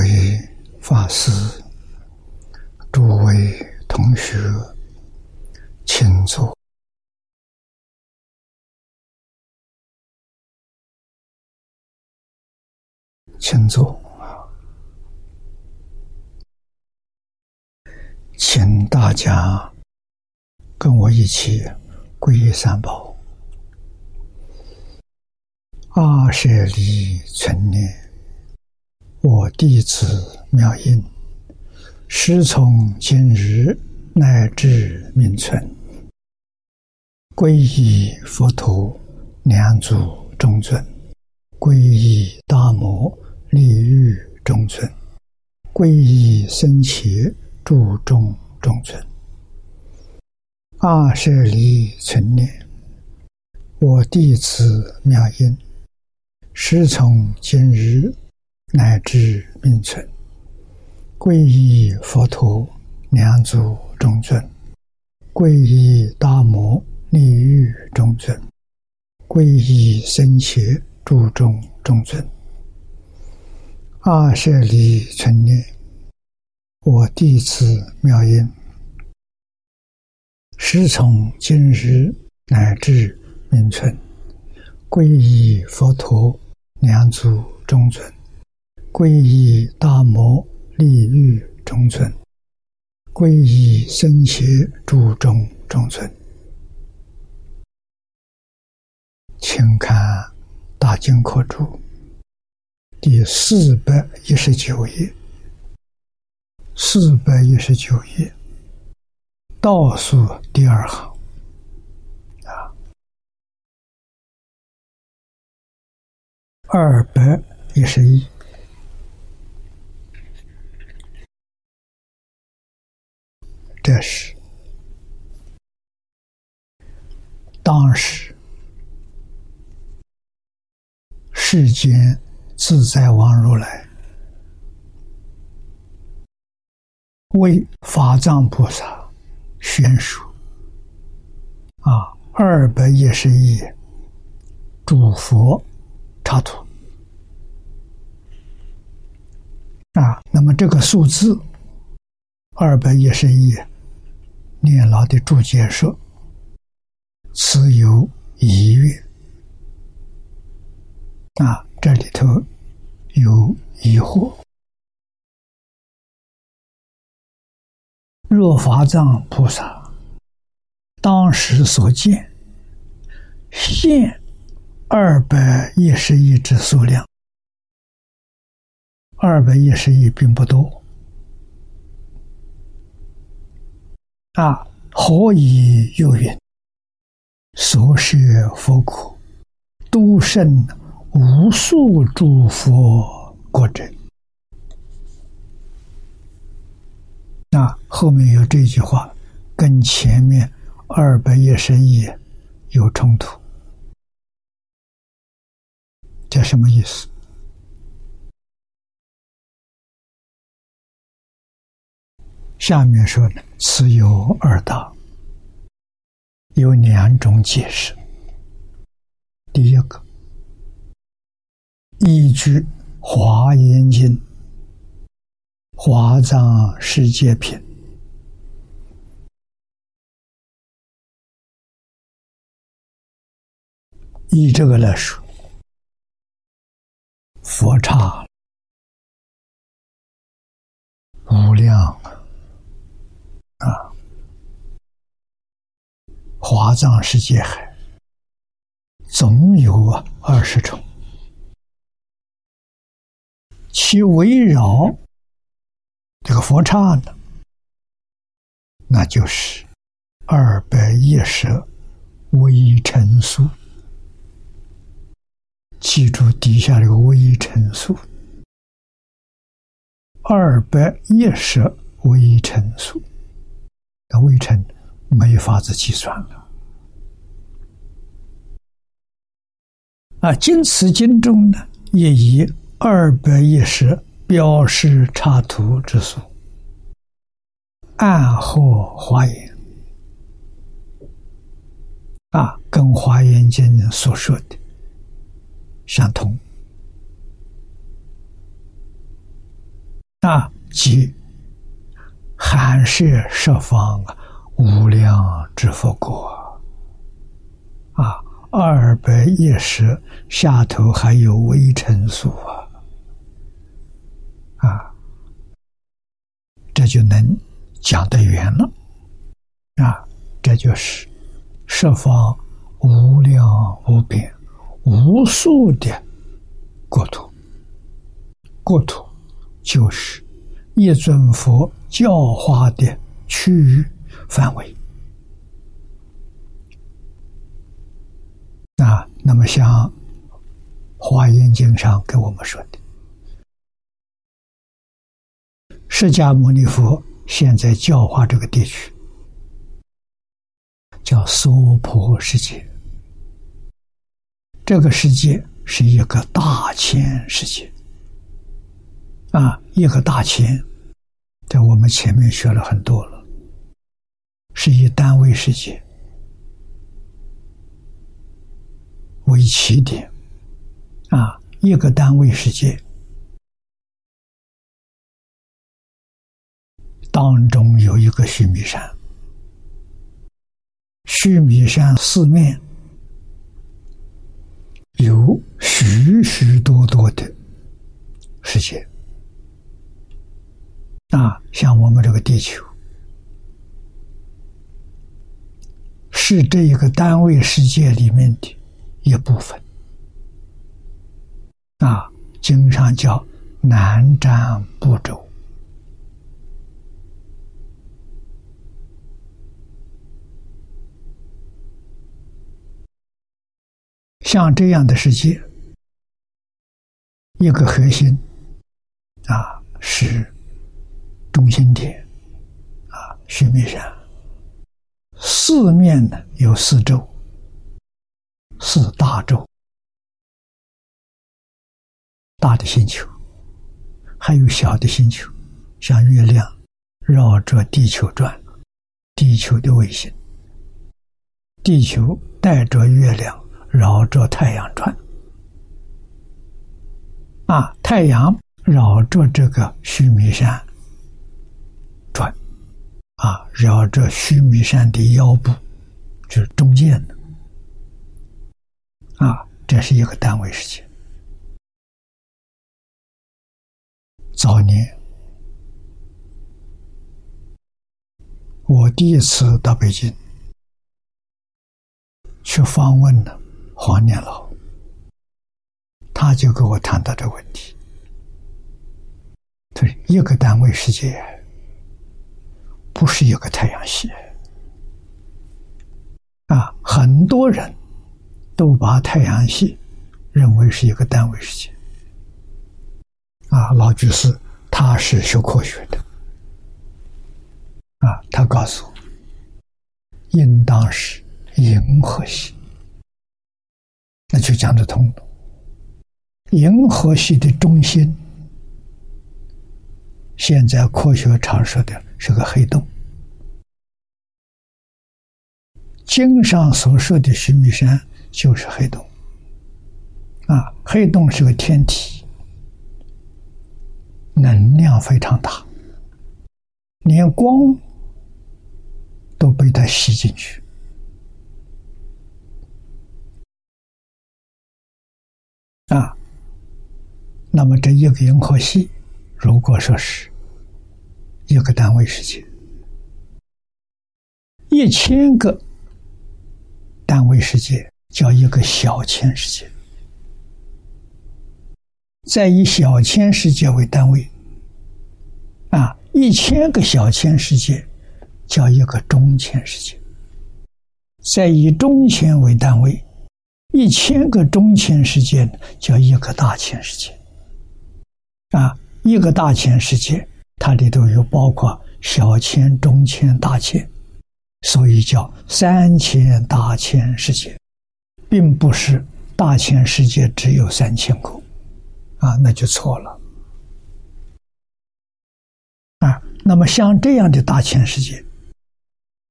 诸位法师、诸位同学，请坐，请坐。请大家跟我一起皈依三宝。阿舍利存念，我弟子妙音，师从今日乃至命存，皈依佛陀，两祖中尊；皈依大摩，利欲中尊；皈依僧伽。注中中尊，阿舍离存念，我弟子妙音，师从今日乃至命存，皈依佛陀，两祖中尊；皈依大摩利欲中尊；皈依僧伽注中中尊，阿舍离存念。我弟子妙音，师从今日乃至命存，皈依佛陀，两祖中尊；皈依大摩利欲中尊；皈依僧伽诸中中尊。请看《大经课注》第四百一十九页。四百一十九页，倒数第二行，啊，二百一十一，这是当时世间自在王如来。为法藏菩萨宣说啊，二百一十亿诸佛插图啊，那么这个数字二百一十亿，念老的注解说，此有疑月。啊，这里头有疑惑。若法藏菩萨当时所见现二百一十亿之数量，二百一十亿并不多。啊！何以有云？所学佛苦，都胜无数诸佛国者。那后面有这句话，跟前面二百一十亿有冲突，这什么意思？下面说呢，此有二大，有两种解释。第一个，依据《华严经》。华藏世界品，以这个来说，佛刹无量啊，华藏世界海总有啊二十重，其围绕。这个佛刹呢，那就是二百一十微尘数。记住底下这个微尘数，二百一十微尘数，那微尘没法子计算了。啊，经此经中呢，也以二百一十。表示插图之数，暗合华严啊，跟华严经所说的相同啊，即含摄十方无量之佛国。啊，二百一十下头还有微尘数啊，啊，这就能讲得圆了。啊，这就是十方无量无边无数的国土，国土就是一尊佛教化的区域范围。啊，那么像《华严经》上给我们说的，释迦牟尼佛现在教化这个地区，叫娑婆世界。这个世界是一个大千世界，啊，一个大千，在我们前面学了很多了，是以单位世界。为起点，啊，一个单位世界当中有一个须弥山，须弥山四面有许许多多的世界，啊，像我们这个地球是这一个单位世界里面的。一部分啊，经常叫南瞻部洲，像这样的世界，一个核心啊是中心点啊，须弥山，四面呢有四周。四大洲，大的星球，还有小的星球，像月亮绕着地球转，地球的卫星，地球带着月亮绕着太阳转，啊，太阳绕着这个须弥山，啊，绕着须弥山的腰部，就是中间的。啊，这是一个单位世界。早年，我第一次到北京去访问了黄念老，他就跟我谈到这个问题：，对，一个单位世界不是一个太阳系啊，很多人。都把太阳系认为是一个单位世界啊，老居士他是学科学的啊，他告诉我，应当是银河系，那就讲得通了。银河系的中心，现在科学常说的是个黑洞，经上所说的须弥山。就是黑洞，啊，黑洞是个天体，能量非常大，连光都被它吸进去，啊，那么这一个银河系，如果说是一个单位世界，一千个单位世界。叫一个小千世界，再以小千世界为单位，啊，一千个小千世界叫一个中千世界，再以中千为单位，一千个中千世界叫一个大千世界，啊，一个大千世界它里头有包括小千、中千、大千，所以叫三千大千世界。并不是大千世界只有三千个，啊，那就错了，啊，那么像这样的大千世界，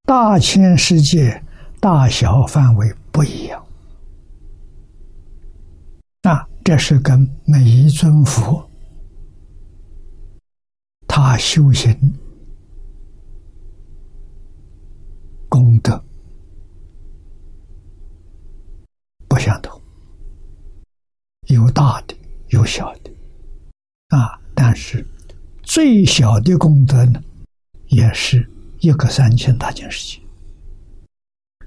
大千世界大小范围不一样，啊，这是跟每一尊佛他修行功德不相同，有大的，有小的，啊，但是最小的功德呢，也是一个三千大千世界，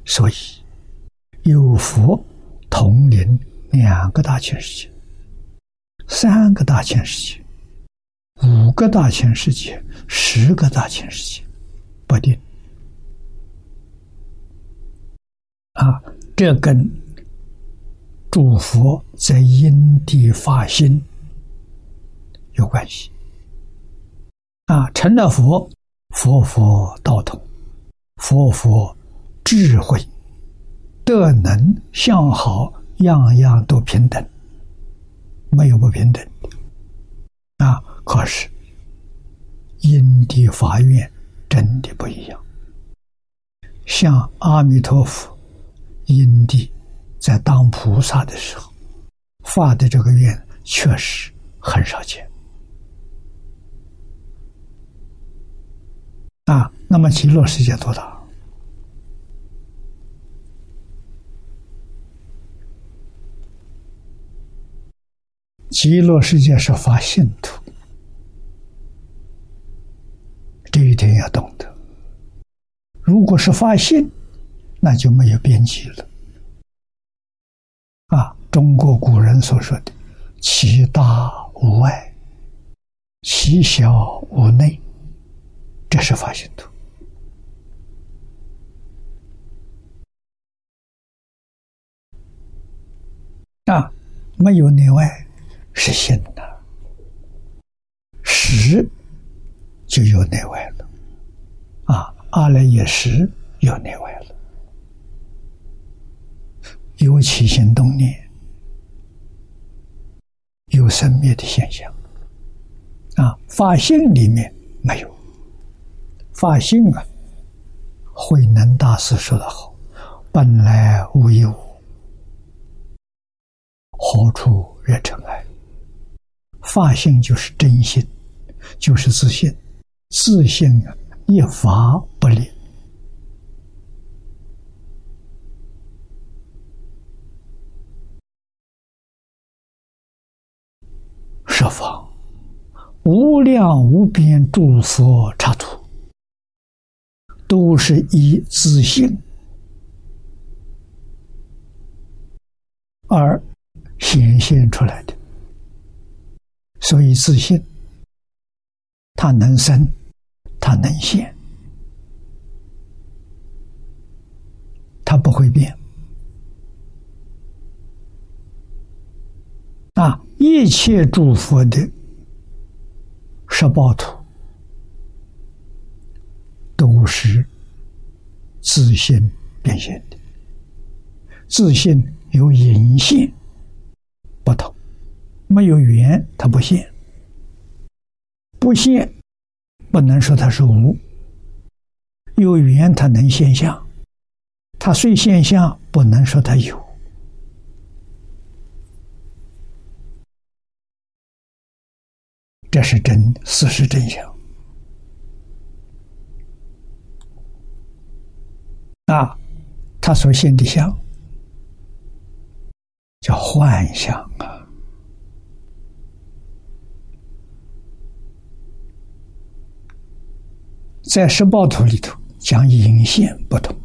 所以有佛统领两个大千世界，三个大千世界。五个大千世界，十个大千世界，不定。啊，这跟诸佛在因地发心有关系。啊，成了佛，佛佛道统，佛佛智慧、德能、相好，样样都平等，没有不平等。啊。可是，因地法院真的不一样。像阿弥陀佛，因地在当菩萨的时候发的这个愿，确实很少见。啊，那么极乐世界多大？极乐世界是发信徒。这一点要懂得。如果是发心，那就没有边际了。啊，中国古人所说的“其大无外，其小无内”，这是发心图。啊，没有内外是心的，实。就有内外了，啊，阿赖耶识有内外了，有起心动念，有生灭的现象，啊，法性里面没有，法性啊，慧能大师说的好，本来无一物，何处惹尘埃？法性就是真心，就是自信。自信啊，一发不立。十方无量无边诸佛刹土，都是以自信而显现出来的，所以自信，它能生。它能现，它不会变。啊，一切诸佛的十报图都是自信变现的，自信有隐现不同，没有缘它不现，不现。不能说它是无，有缘它能现象，它虽现象，不能说它有，这是真事实真相。啊，他所现的相叫幻象啊。在十报图里头讲隐现不同，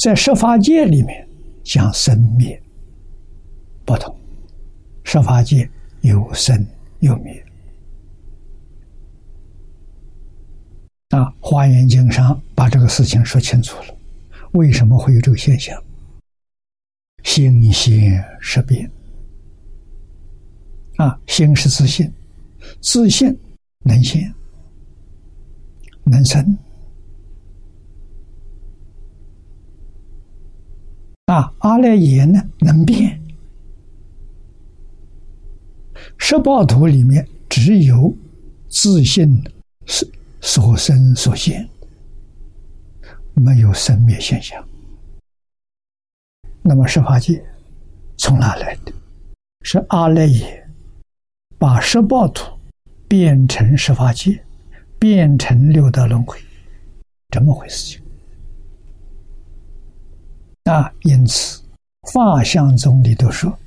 在十法界里面讲生灭不同，十法界有生有灭。啊，《华严经》上把这个事情说清楚了，为什么会有这个现象？心现识变，啊，心是自信，自信能现。能生啊，阿赖耶呢能变。十报图里面只有自信是所生所现，没有生灭现象。那么十法界从哪来的？是阿赖耶把十报图变成十法界，变成六道轮回，这么回事情。那，因此法相宗里都说，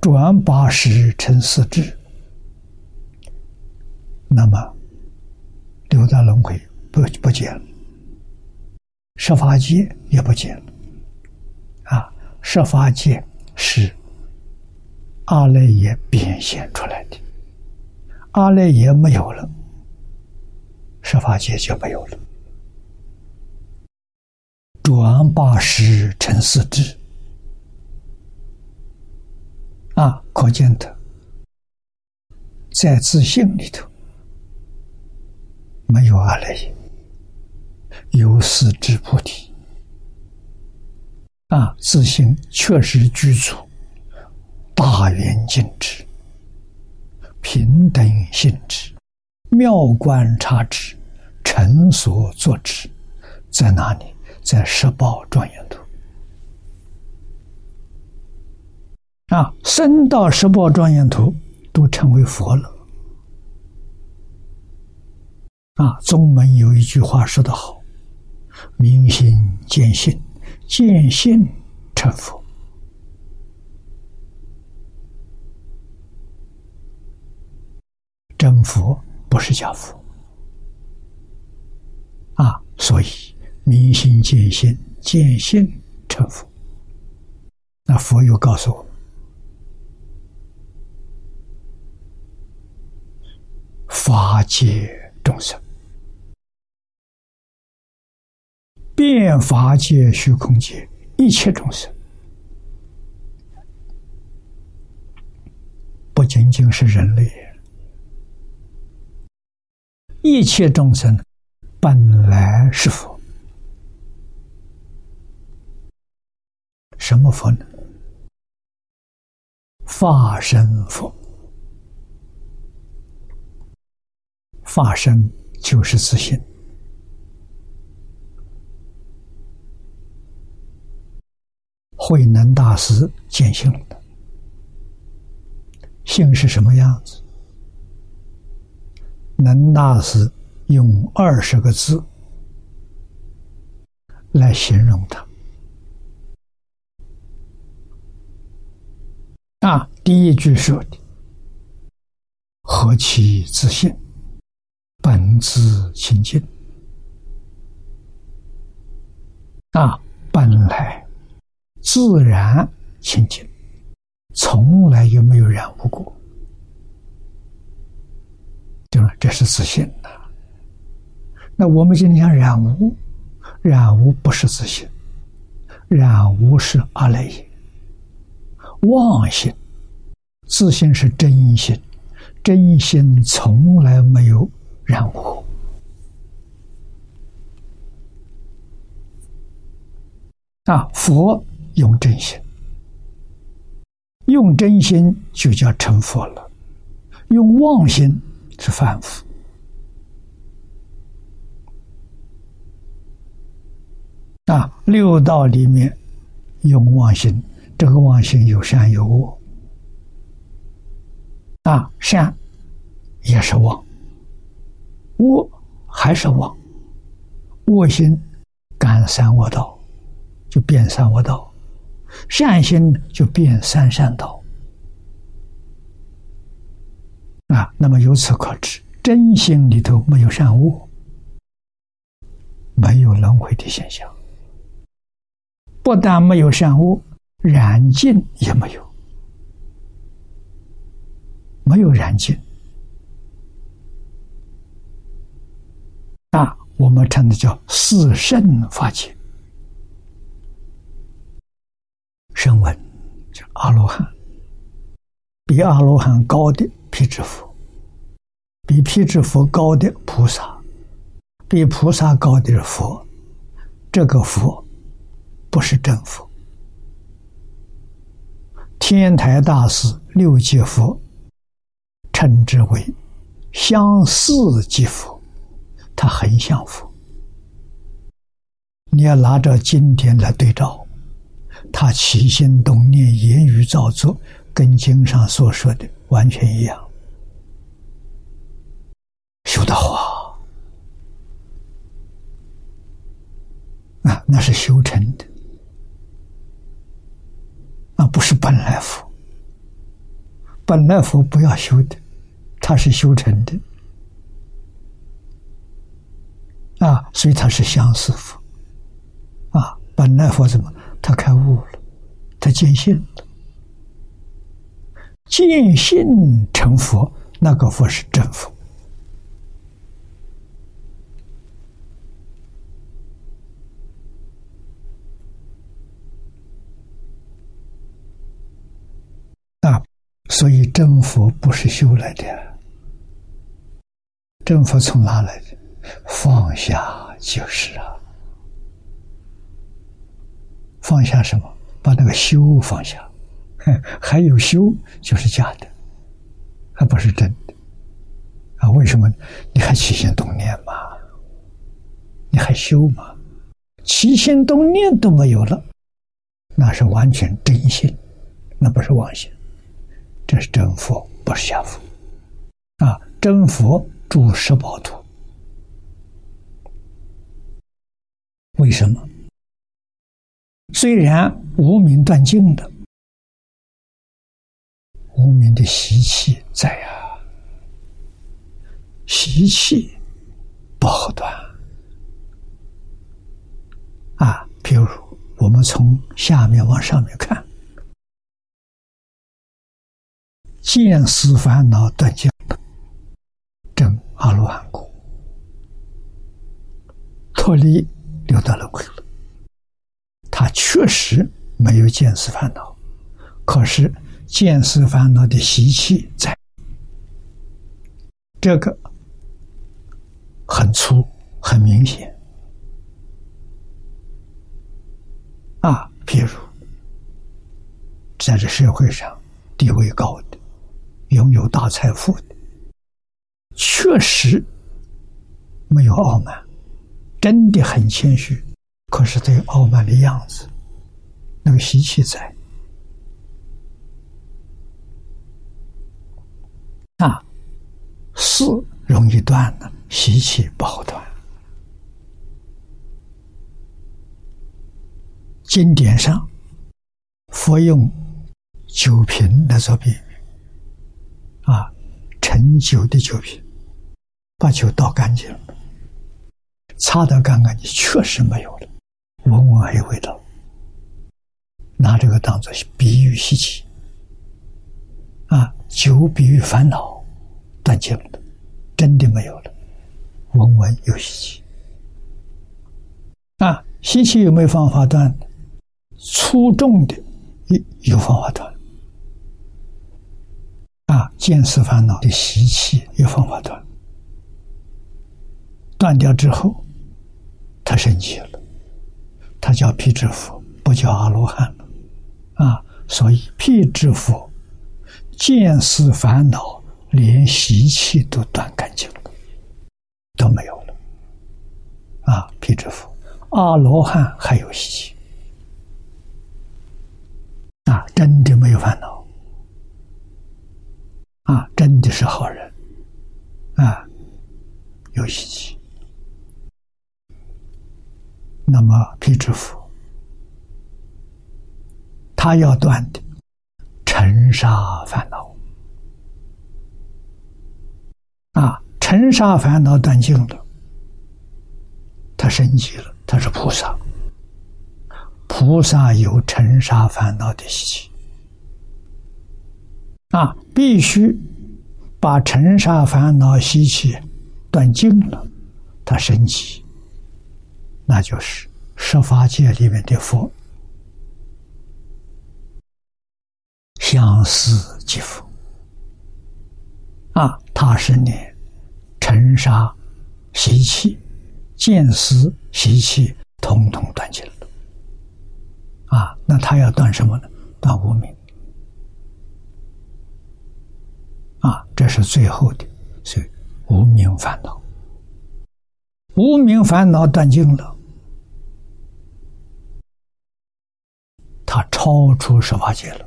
转八十成四智，那么六道轮回不不见了，十法界也不见了。啊，十法界是阿赖耶变现出来的，阿赖耶没有了，十法界就没有了。转八十成四智，啊，可见的在自信里头没有阿赖耶，有四智菩提。啊，自信确实具足大圆净智、平等性质、妙观察智、成所作智，在哪里？在十宝庄严图啊，升到十宝庄严图都成为佛了啊！宗门有一句话说得好：“明心见性，见性成佛。”真佛不是假佛啊，所以。明心见性，见性成佛。那佛又告诉我：法界众生，变法界虚空界一切众生，不仅仅是人类，一切众生本来是佛。什么佛呢？法身佛，法身就是自信。慧能大师见性的性是什么样子？能大师用二十个字来形容它。啊，第一句说的“何其自信，本自清净”，啊，本来自然清净，从来也没有染污过，对吧？这是自信的。那我们今天讲染污，染污不是自信，染污是阿赖耶。妄心，自信是真心，真心从来没有染污。啊，佛用真心，用真心就叫成佛了，用妄心是凡夫。啊，六道里面有妄心。这个妄心有善有恶，啊，善也是妄，恶还是妄，恶心感三恶道，就变三恶道；善心就变三善道。啊，那么由此可知，真心里头没有善恶，没有轮回的现象，不但没有善恶。染净也没有，没有染净。那我们称的叫四圣法界，声闻叫阿罗汉，比阿罗汉高的辟支佛，比辟支佛高的菩萨，比菩萨高的佛，这个佛不是政府，天台大师六界佛，称之为相似即佛，他很像佛。你要拿着今天来对照，他起心动念、言语造作，跟经上所说的完全一样，修得好啊！那是修成的。啊，不是本来佛。本来佛不要修的，他是修成的，啊，所以他是相思佛，啊，本来佛怎么？他开悟了，他见性了，见性成佛，那个佛是真佛。所以正佛不是修来的，正佛从哪来的？放下就是啊，放下什么？把那个修放下，还有修就是假的，还不是真的啊？为什么？你还起心动念吗？你还修吗？起心动念都没有了，那是完全真心，那不是妄心。这是真佛，不是假佛，啊！真佛住十宝图，为什么？虽然无名断尽的，无名的习气在啊，习气不好断啊。比如我们从下面往上面看。见思烦恼断尽，证阿罗汉果，脱离六道轮回了。他确实没有见思烦恼，可是见思烦恼的习气在，这个很粗很明显啊。譬如在这社会上地位高。拥有大财富的，确实没有傲慢，真的很谦虚。可是这傲慢的样子，那个习气在啊，事容易断的，习气不好断。经典上，佛用酒瓶来做比喻。啊，陈酒的酒瓶，把酒倒干净了，擦得干干净，确实没有了，闻闻还有味道。拿这个当做比喻稀奇。啊，酒比喻烦恼断尽了，真的没有了，闻闻有稀奇。啊，稀奇有没有方法断？粗重的有有方法断。啊，见思烦恼的习气有方法断，断掉之后，他升级了，他叫辟支佛，不叫阿罗汉了。啊，所以辟支佛见思烦恼，连习气都断干净了，都没有了。啊，辟支佛，阿罗汉还有习气，啊，真的没有烦恼。啊，真的是好人，啊，有喜气。那么辟支佛，他要断的尘沙烦恼，啊，尘沙烦恼断尽了，他升级了，他是菩萨。菩萨有尘沙烦恼的习气。啊，必须把尘沙烦恼习气断尽了，他升级，那就是十法界里面的佛，相思即佛。啊，他是你尘沙习气、见思习气，统统断尽了。啊，那他要断什么呢？断无明。啊，这是最后的，所以无名烦恼，无名烦恼断尽了，他超出十法界了。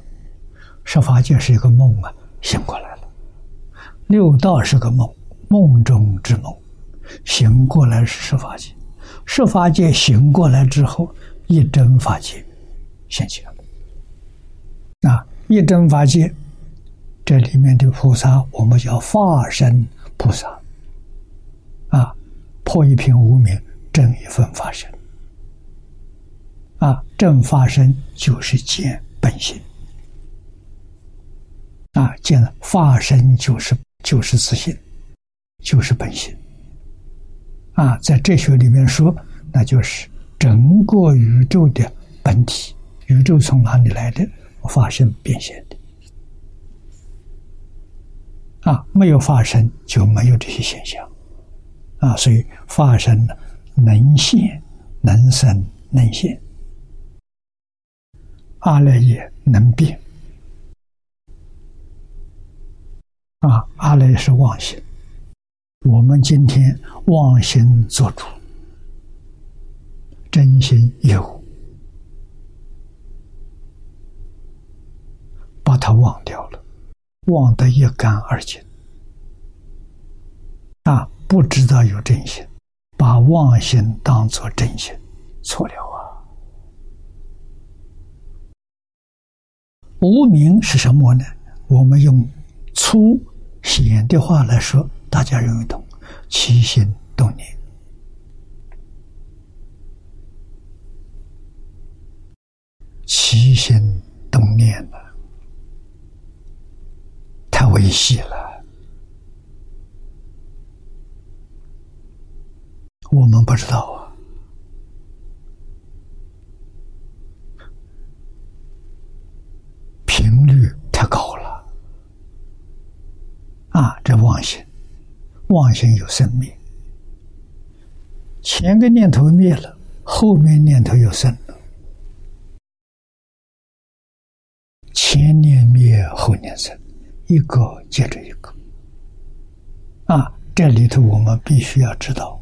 十法界是一个梦啊，醒过来了；六道是个梦，梦中之梦，醒过来是十法界。十法界醒过来之后，一真法界现起了。啊，一真法界这里面的菩萨，我们叫化身菩萨。啊，破一品无名，正一分法身。啊，正法身就是见本心。啊，见了法身就是就是自信，就是本心。啊，在哲学里面说，那就是整个宇宙的本体。宇宙从哪里来的？发生变现。啊，没有发生就没有这些现象。啊，所以发生能现、能生、能现。阿赖耶能变。啊，阿赖是妄心，我们今天妄心做主，真心有，把它忘掉了，忘得一干二净。啊，不知道有真心，把妄心当作真心，错了啊！无名是什么呢？我们用粗。显的话来说，大家容易懂。起心动念，起心动念了，太危险了。我们不知道啊。频率太高了啊，这妄心，妄心有生命。前个念头灭了，后面念头又生了。前念灭，后念生，一个接着一个。啊，这里头我们必须要知道，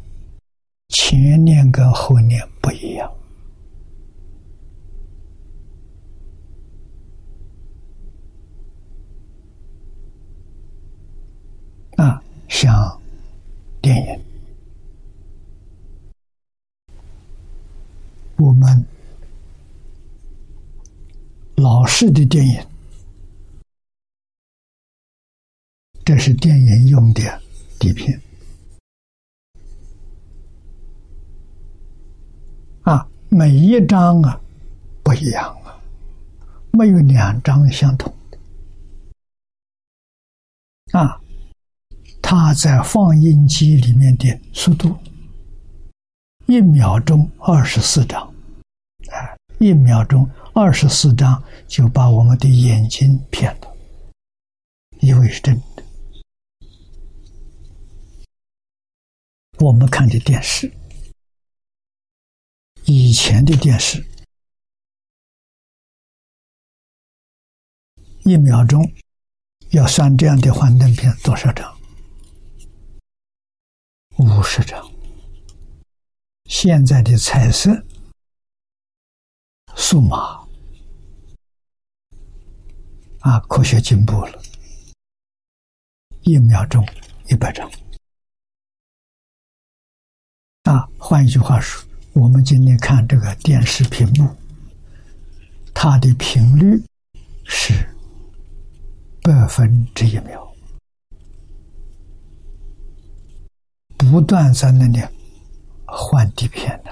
前念跟后念不一样。啊，像电影，我们老式的电影，这是电影用的底片。啊，每一张啊不一样啊，没有两张相同的。啊。它在放映机里面的速度，一秒钟二十四张，啊，一秒钟二十四张就把我们的眼睛骗了，以为是真的。我们看的电视，以前的电视，一秒钟要算这样的幻灯片多少张？五十张，现在的彩色、数码啊，科学进步了，一秒钟一百张。啊。换一句话说，我们今天看这个电视屏幕，它的频率是百分之一秒。不断在那里换底片的，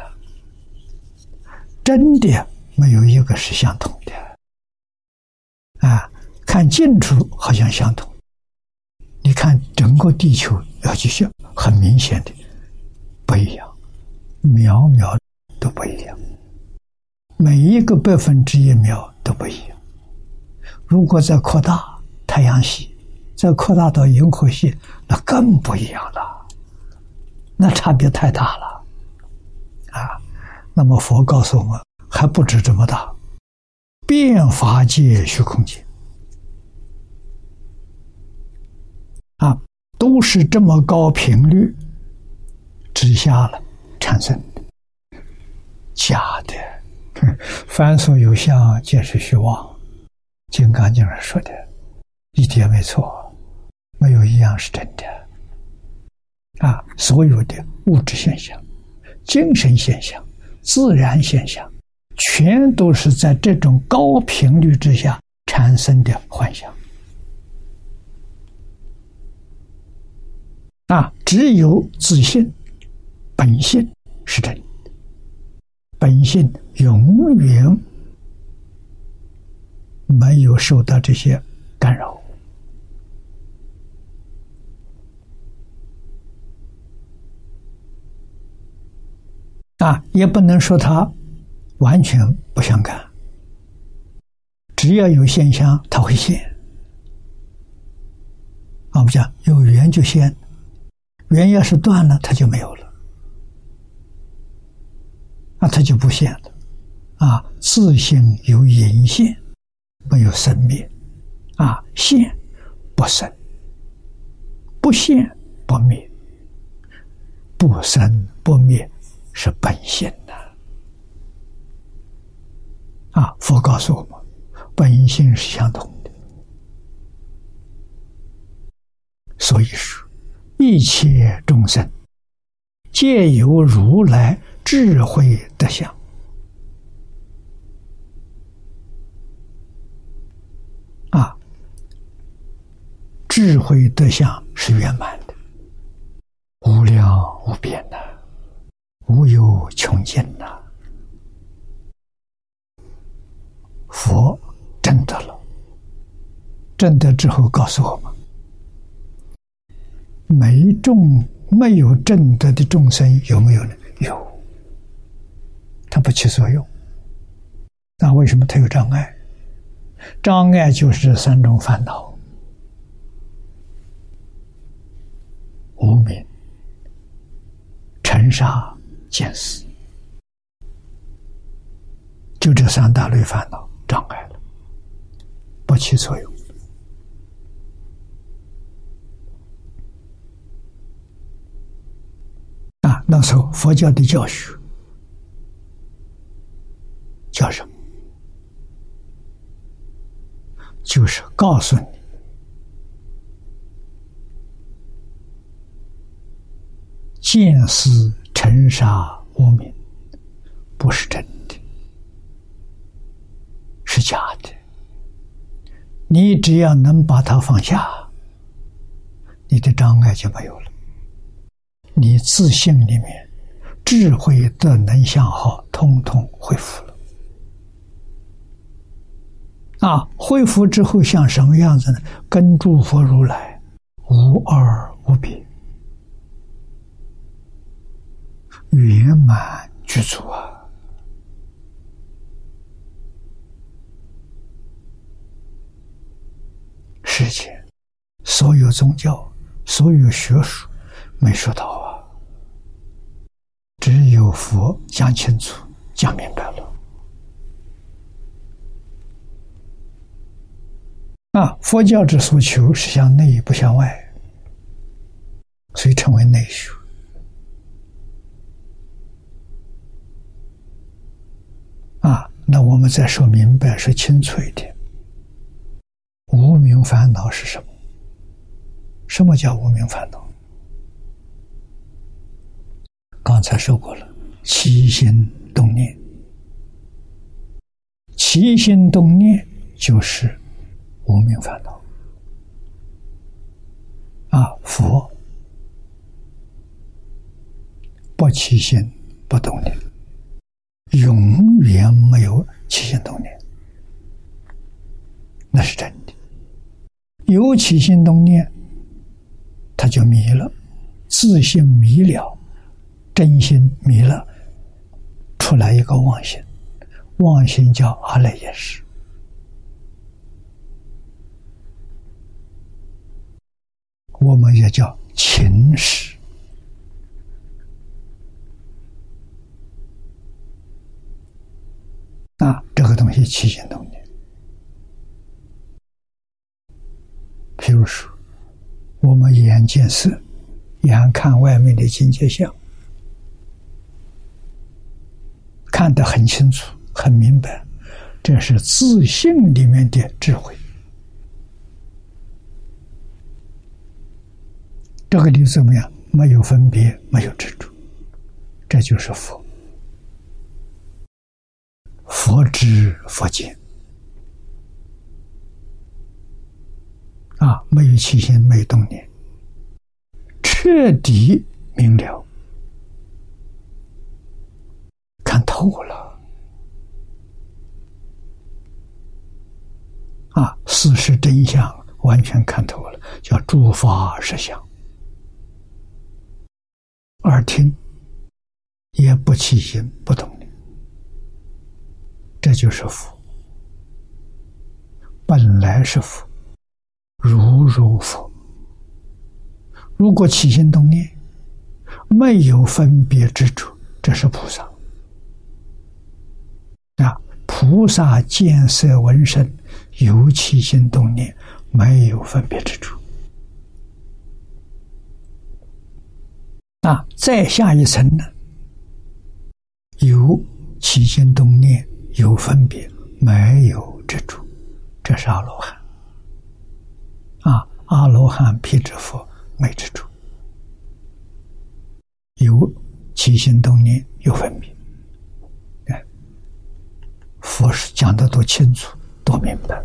真的没有一个是相同的。啊，看近处好像相同，你看整个地球要去想，很明显的不一样，秒秒都不一样，每一个百分之一秒都不一样。如果再扩大太阳系，再扩大到银河系，那更不一样了。那差别太大了，啊！那么佛告诉我们，还不止这么大，变法界虚空界，啊，都是这么高频率之下了产生的，假的，凡所有相，皆是虚妄，《金刚经》上说的，一点没错，没有一样是真的。啊，所有的物质现象，精神现象、自然现象，全都是在这种高频率之下产生的幻想。啊，只有自信、本性是真，本性永远没有受到这些干扰。啊，也不能说它完全不相干，只要有现象，它会现。啊，不讲有缘就现。缘要是断了，它就没有了，那它就不现了，啊，自性有隐现，没有生灭，啊，现不生，不现不灭，不生不灭是本性的，啊，佛告诉我们，本性是相同的，所以说。一切众生皆由如来智慧德相啊，智慧德相是圆满的，无量无边的，无有穷尽的。佛证得了，证得之后告诉我们。没众没有正德的众生有没有呢？有，不起作用。那为什么它有障碍？障碍就是三种烦恼：无明、尘沙、见思，就这三大类烦恼障碍了，不起作用。啊，那时候佛教的教学叫什么？就是告诉你，见思尘沙无名不是真的，是假的。你只要能把它放下，你的障碍就没有了。你自信里面智慧的能向好，通通恢复了。啊，恢复之后像什么样子呢？跟诸佛如来无二无别，圆满具足啊！世界所有宗教、所有学术没说到啊。只有佛讲清楚、讲明白了。啊，佛教之所求是向内不向外，所以称为内修。啊，那我们再说明白、说清楚一点：无名烦恼是什么？什么叫无名烦恼？刚才说过了，起心动念，起心动念就是无名烦恼啊！佛不起心不动念，永远没有起心动念，那是真的。有起心动念，他就迷了，自信迷了。真心迷了，出来一个妄心，妄心叫阿赖耶识，我们也叫情识。啊，这个东西起心动念，譬如说，我们眼见色，眼看外面的境界相。看得很清楚、很明白，这是自信里面的智慧。这个里怎么样？没有分别，没有执着，这这就是佛。佛知佛见啊，没有起心，没有动念，彻底明了，看透了啊，事实真相完全看透了，叫诸法实相。耳听也不起心，不动念。这就是佛，本来是佛，如如佛。如果起心动念，没有分别之处，这是菩萨。啊，菩萨见色闻声，有起心动念，没有分别之处。啊，再下一层呢，有起心动念。有分别，没有执着，这是阿罗汉。啊，阿罗汉辟支佛没执着，有起心动念，有分别。哎，佛是讲的多清楚，多明白。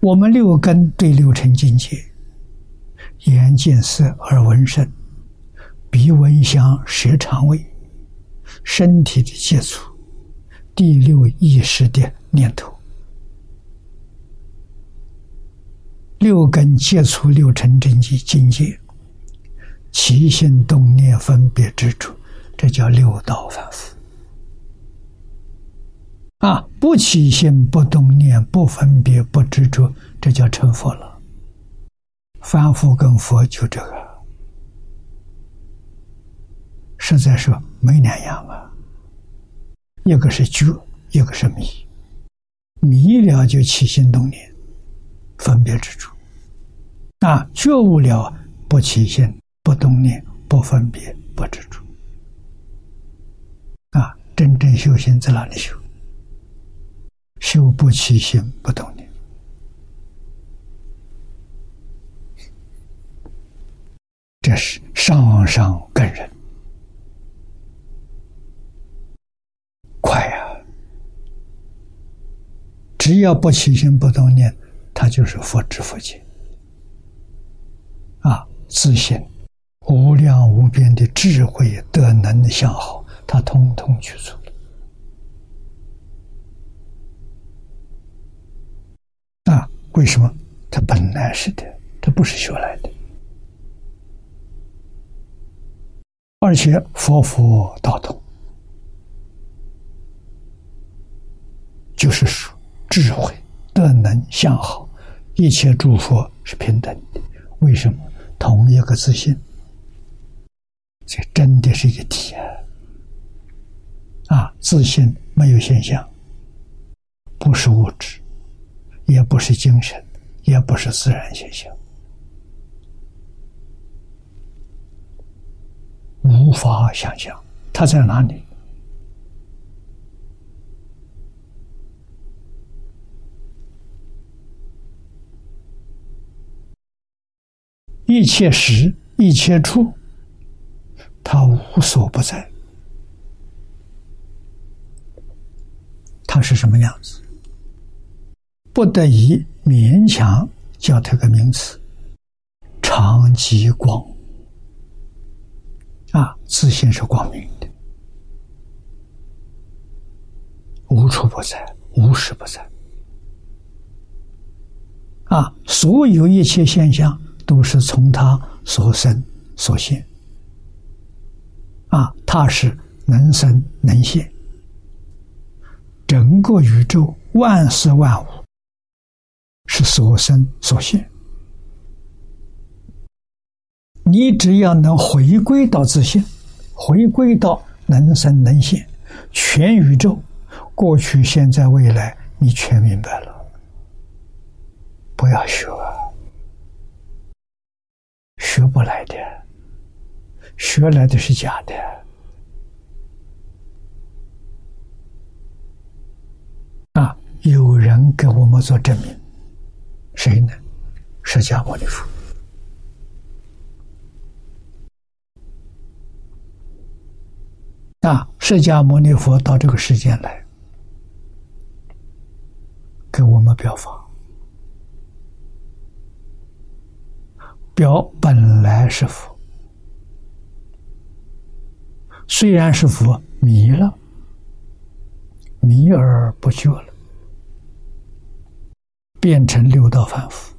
我们六根对六尘境界：眼见色，耳闻声，鼻闻香，舌尝味，身体的接触。第六意识的念头，六根接触六尘真界境界，起心动念分别之处，这叫六道反复。啊，不起心不动念不分别不执着，这叫成佛了。凡夫跟佛就这个，实在说没两样啊。一个是觉，一个是迷。迷了就起心动念，分别之处；啊，觉悟了不起心、不动念、不分别、不执着。啊，真正修行在哪里修？修不起心、不动念。这是上上根人。快呀只要不起心不动念，他就是佛知佛见啊，自信无量无边的智慧德能的相好，他通通去除了。啊，为什么？他本来是的，他不是学来的，而且佛佛道同，就是说。智慧、德能、相好，一切诸佛是平等的。为什么？同一个自信，这真的是一体啊！啊，自信没有现象，不是物质，也不是精神，也不是自然现象，无法想象它在哪里。一切时，一切处，他无所不在。他是什么样子？不得已勉强叫他个名词：长极光。啊，自信是光明的，无处不在，无时不在。啊，所有一切现象。都是从他所生所现，啊，他是能生能现，整个宇宙万事万物是所生所现。你只要能回归到自信，回归到能生能现，全宇宙过去、现在、未来，你全明白了。不要学。学不来的，学来的是假的。啊，有人给我们做证明，谁呢？释迦牟尼佛。啊，释迦牟尼佛到这个世间来，给我们表法。表本来是佛，虽然是佛，迷了，迷而不觉了，变成六道凡夫。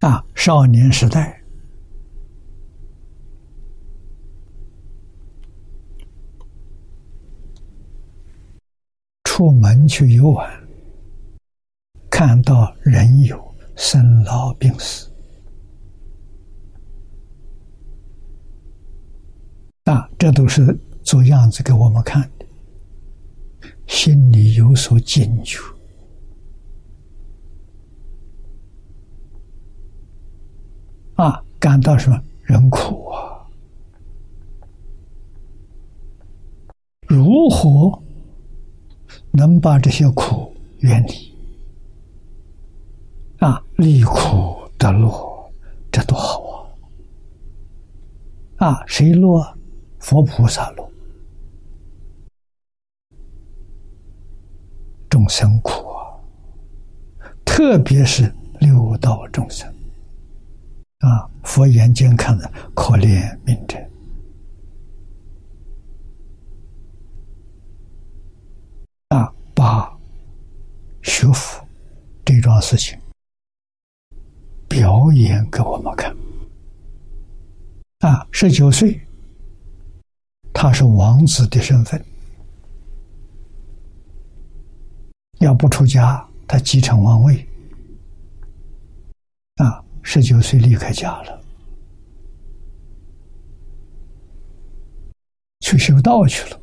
啊，少年时代。出门去游玩，看到人有生老病死，啊，这都是做样子给我们看的，心里有所警觉，啊，感到什么人苦啊？如何？能把这些苦远离，啊，离苦得乐，这多好啊！啊，谁乐？佛菩萨乐。众生苦啊，特别是六道众生，啊，佛眼睛看的可怜悯者。把学佛这桩事情表演给我们看啊！十九岁，他是王子的身份，要不出家，他继承王位啊！十九岁离开家了，去修道去了。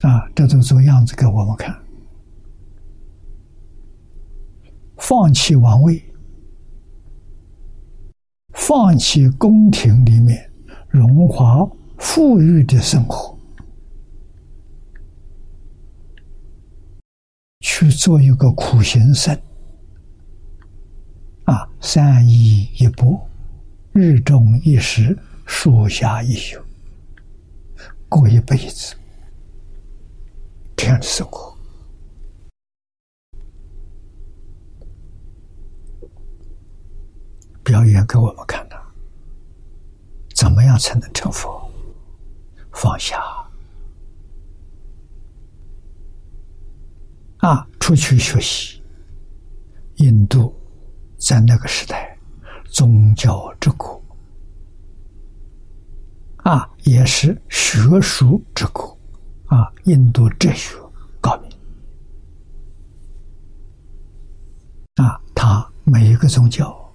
啊，这都做样子给我们看，放弃王位，放弃宫廷里面荣华富裕的生活，去做一个苦行僧。啊，三衣一钵，日中一食，树下一宿，过一辈子。这样的生活，表演给我们看的，怎么样才能成佛？放下啊！出去学习。印度在那个时代，宗教之国啊，也是学术之国。啊，印度哲学高明啊！他每一个宗教，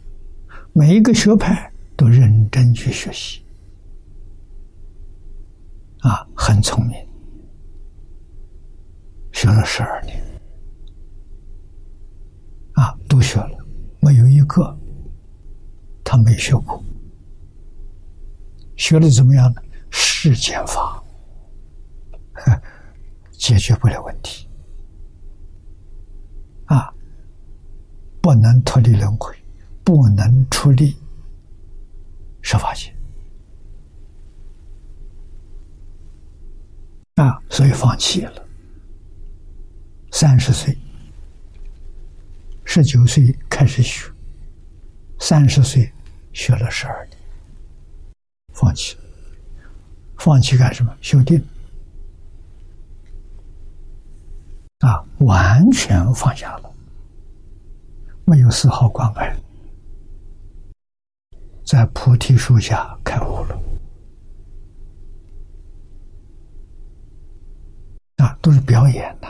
每一个学派都认真去学习啊，很聪明，学了十二年啊，都学了，没有一个他没学过，学的怎么样呢？世间法。解决不了问题啊！不能脱离轮回，不能出离设法界啊！所以放弃了。三十岁、十九岁开始学，三十岁学了十二年，放弃。放弃干什么？修定。啊，完全放下了，没有丝毫关爱，在菩提树下开悟了。啊，都是表演的，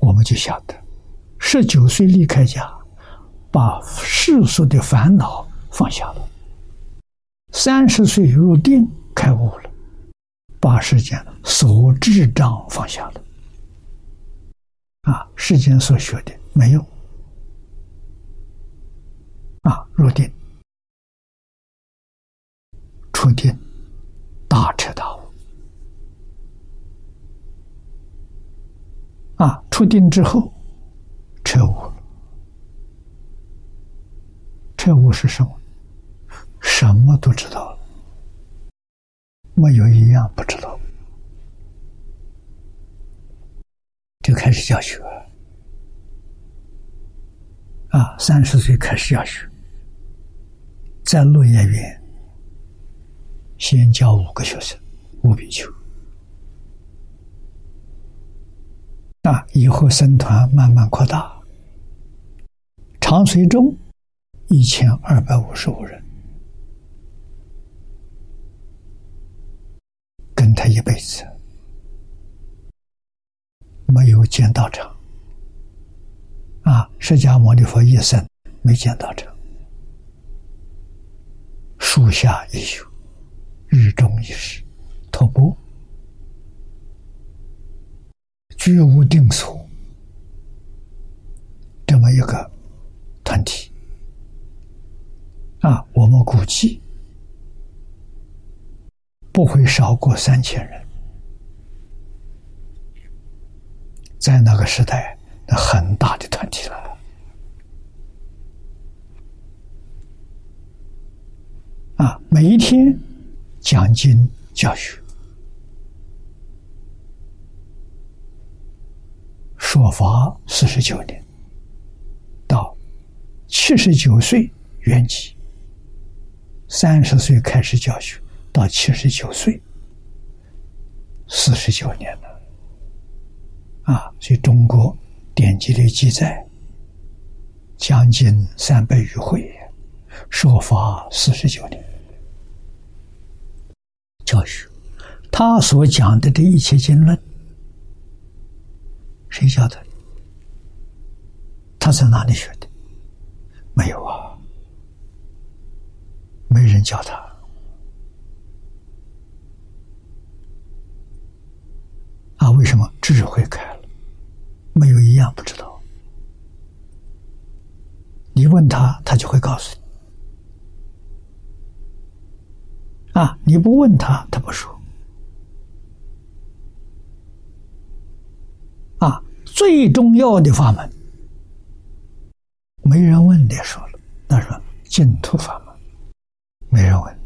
我们就晓得，十九岁离开家，把世俗的烦恼放下了；三十岁入定开悟了，把世间所智障放下了。啊，世间所学的没用。啊，入定、出定，大彻大悟。啊，出定之后，彻悟了。彻悟是什么？什么都知道了，没有一样不知道。就开始教学，啊，三十岁开始教学，在落叶园先教五个学生，五比丘。啊，以后僧团慢慢扩大，长随中一千二百五十五人，跟他一辈子。没有见道场。啊，释迦牟尼佛一生没见道场，树下一宿，日中一时，托钵。居无定所，这么一个团体啊，我们估计不会少过三千人，在那个时代，那很大的团体了啊！每一天讲经教学。说法四十九年，到七十九岁圆寂。三十岁开始教学，到七十九岁，四十九年了。啊，所以中国典籍里记载，将近三百余回，说法四十九年，教学他所讲的这一切经论。谁教的？他在哪里学的？没有啊，没人教他。啊，为什么智慧开？没有一样不知道。你问他，他就会告诉你。啊，你不问他，他不说。啊，最重要的法门，没人问的说了，那说净土法门，没人问。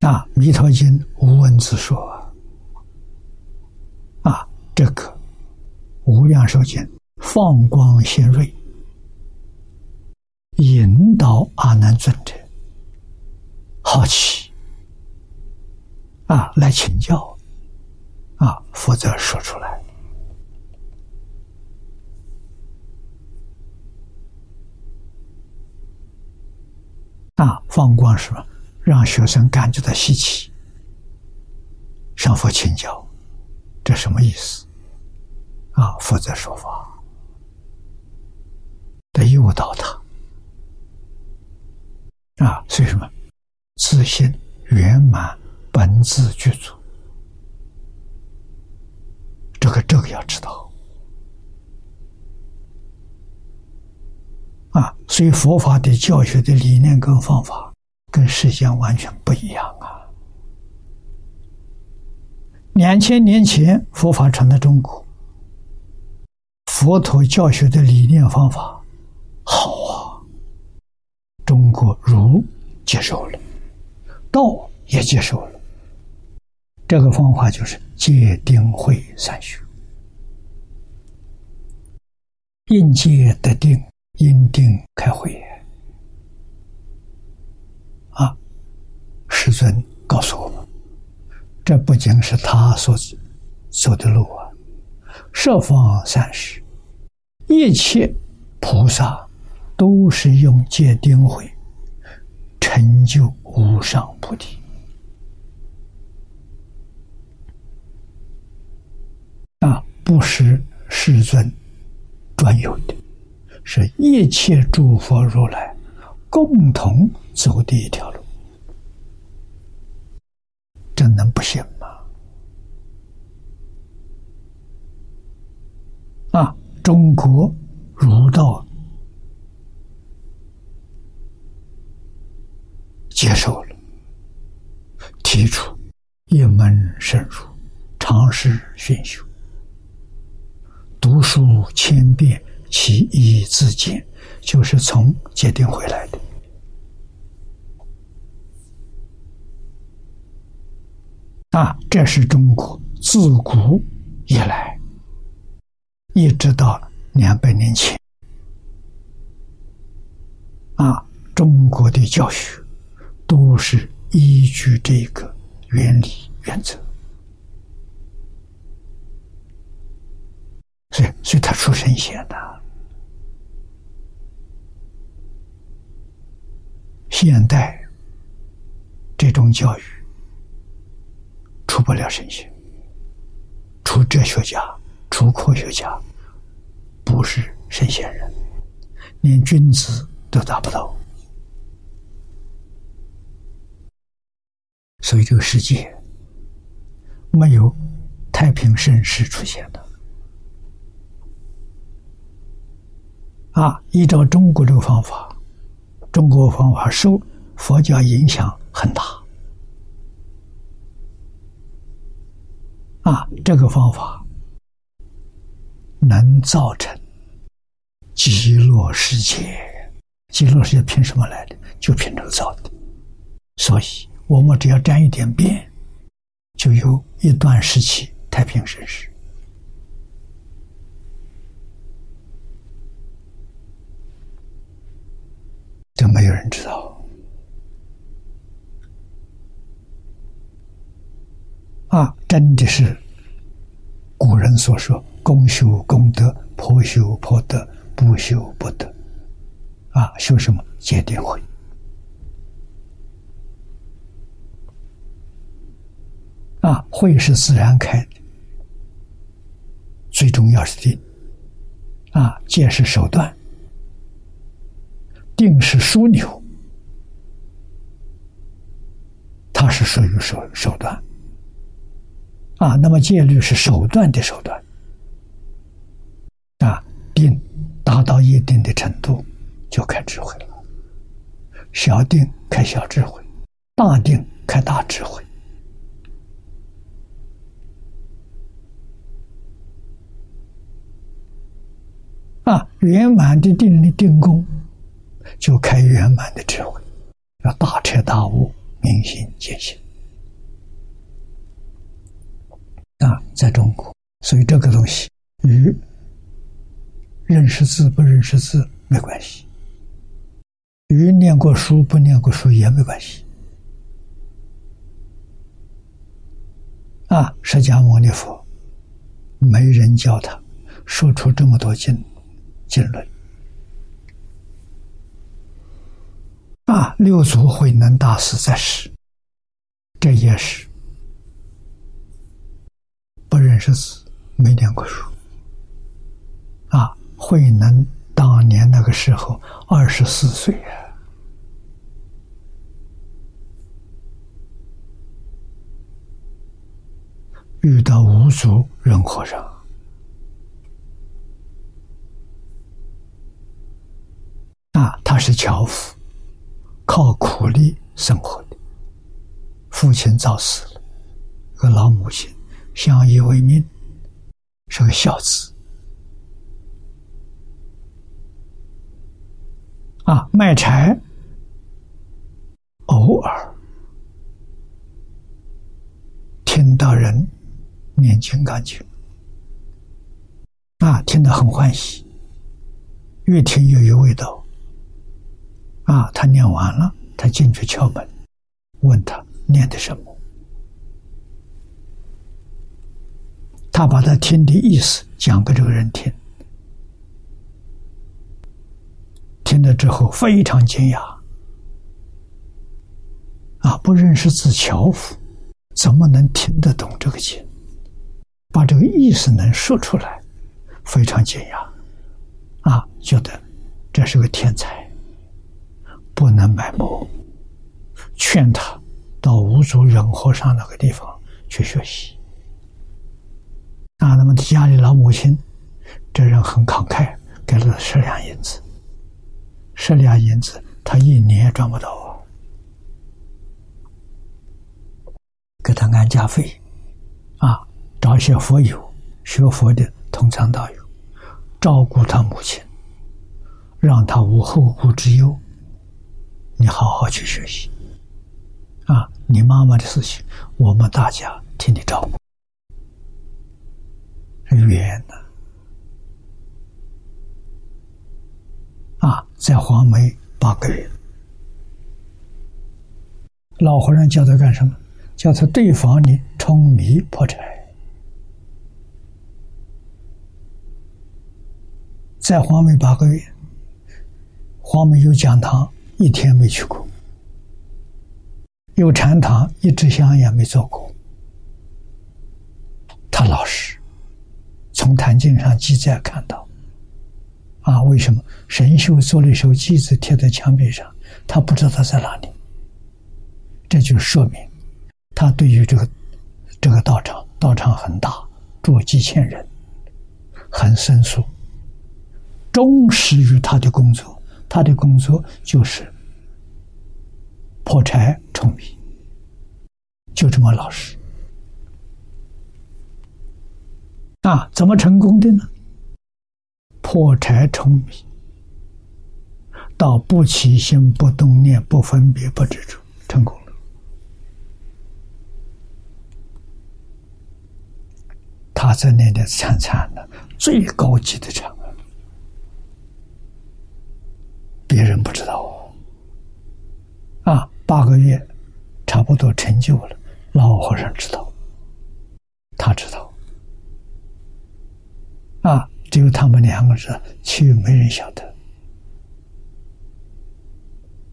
啊，《弥陀经》无文字说，这个《无量寿经》放光显锐，引导阿难尊者好奇。啊，来请教，啊，否则说出来。啊，放光是吧？让学生感觉到稀奇，向佛请教，这什么意思？啊，负责说法，得诱导他。啊，所以什么？自信圆满。本自具足，这个这个要知道啊！所以佛法的教学的理念跟方法跟世间完全不一样啊！两千年前佛法传到中国，佛陀教学的理念方法好啊，中国儒接受了，道也接受了。这个方法就是戒定慧三学，应戒得定，因定开慧。啊，师尊告诉我们，这不仅是他所走的路啊，十方三世一切菩萨都是用戒定慧成就无上菩提。啊，不是世尊专有的，是一切诸佛如来共同走的一条路，这能不行？啊，中国儒道接受了，提出一门深入，尝试熏修。读书千遍，其义自见，就是从界定回来的。啊，这是中国自古以来，一直到两百年前，啊，中国的教学都是依据这个原理原则。所以，所以他出神仙的。现代这种教育出不了神仙，出哲学家、除科学家，不是神仙人，连君子都达不到。所以，这个世界没有太平盛世出现的。啊，依照中国这个方法，中国方法受佛教影响很大。啊，这个方法能造成极乐世界。极乐世界凭什么来的？就凭这个造的。所以我们只要沾一点边，就有一段时期太平盛世。这没有人知道啊！真的是古人所说：“公修功德，婆修婆德，不修不得。”啊，修什么？戒定慧啊！慧是自然开，最重要是定啊！戒是手段。定是枢纽，它是属于手手段啊。那么戒律是手段的手段。定达到一定的程度，就开智慧了。小定开小智慧，大定开大智慧啊。圆满的定力定功。就开圆满的智慧，要大彻大悟、明心见性啊！在中国，所以这个东西与认识字不认识字没关系，与念过书不念过书也没关系啊！释迦牟尼佛没人教他说出这么多经经论。啊，六祖慧能大师在世，这也是不认识字，没念过书。啊，慧能当年那个时候二十四岁啊，遇到五祖任和尚，啊，他是樵夫。靠苦力生活的，父亲早死了，个老母亲相依为命，是个孝子。啊，卖柴，偶尔听到人念金刚经，啊，听得很欢喜，越听越有味道。啊，他念完了，他进去敲门，问他念的什么？他把他听的意思讲给这个人听，听了之后非常惊讶，啊，不认识字樵夫，怎么能听得懂这个经？把这个意思能说出来，非常惊讶，啊，觉得这是个天才。不能埋没，劝他到五祖忍和尚那个地方去学习。啊，那么家里老母亲，这人很慷慨，给了他十两银子。十两银子，他一年也赚不到啊。给他安家费，啊，找一些佛友学佛的，通常道友，照顾他母亲，让他无后顾之忧。你好好去学习，啊，你妈妈的事情，我们大家替你照顾。缘呢？啊，啊在黄梅八个月，老和尚叫他干什么？叫他对房里冲米破柴。在黄梅八个月，黄梅有讲堂，一天没去过；有禅堂，一支香也没做过。他老实。从《坛经》上记载看到，啊，为什么神秀做了一首偈子贴在墙壁上？他不知道在哪里，这就说明他对于这个这个道场，道场很大，住几千人，很生疏，忠实于他的工作。他的工作就是破柴充米，就这么老实。啊，怎么成功的呢？破柴充米，到不起心、不动念、不分别、不执着，成功了。他在那里参禅的最高级的禅，别人不知道啊。八个月，差不多成就了。老和尚知道，他知道。啊，只有他们两个人，其余没人晓得。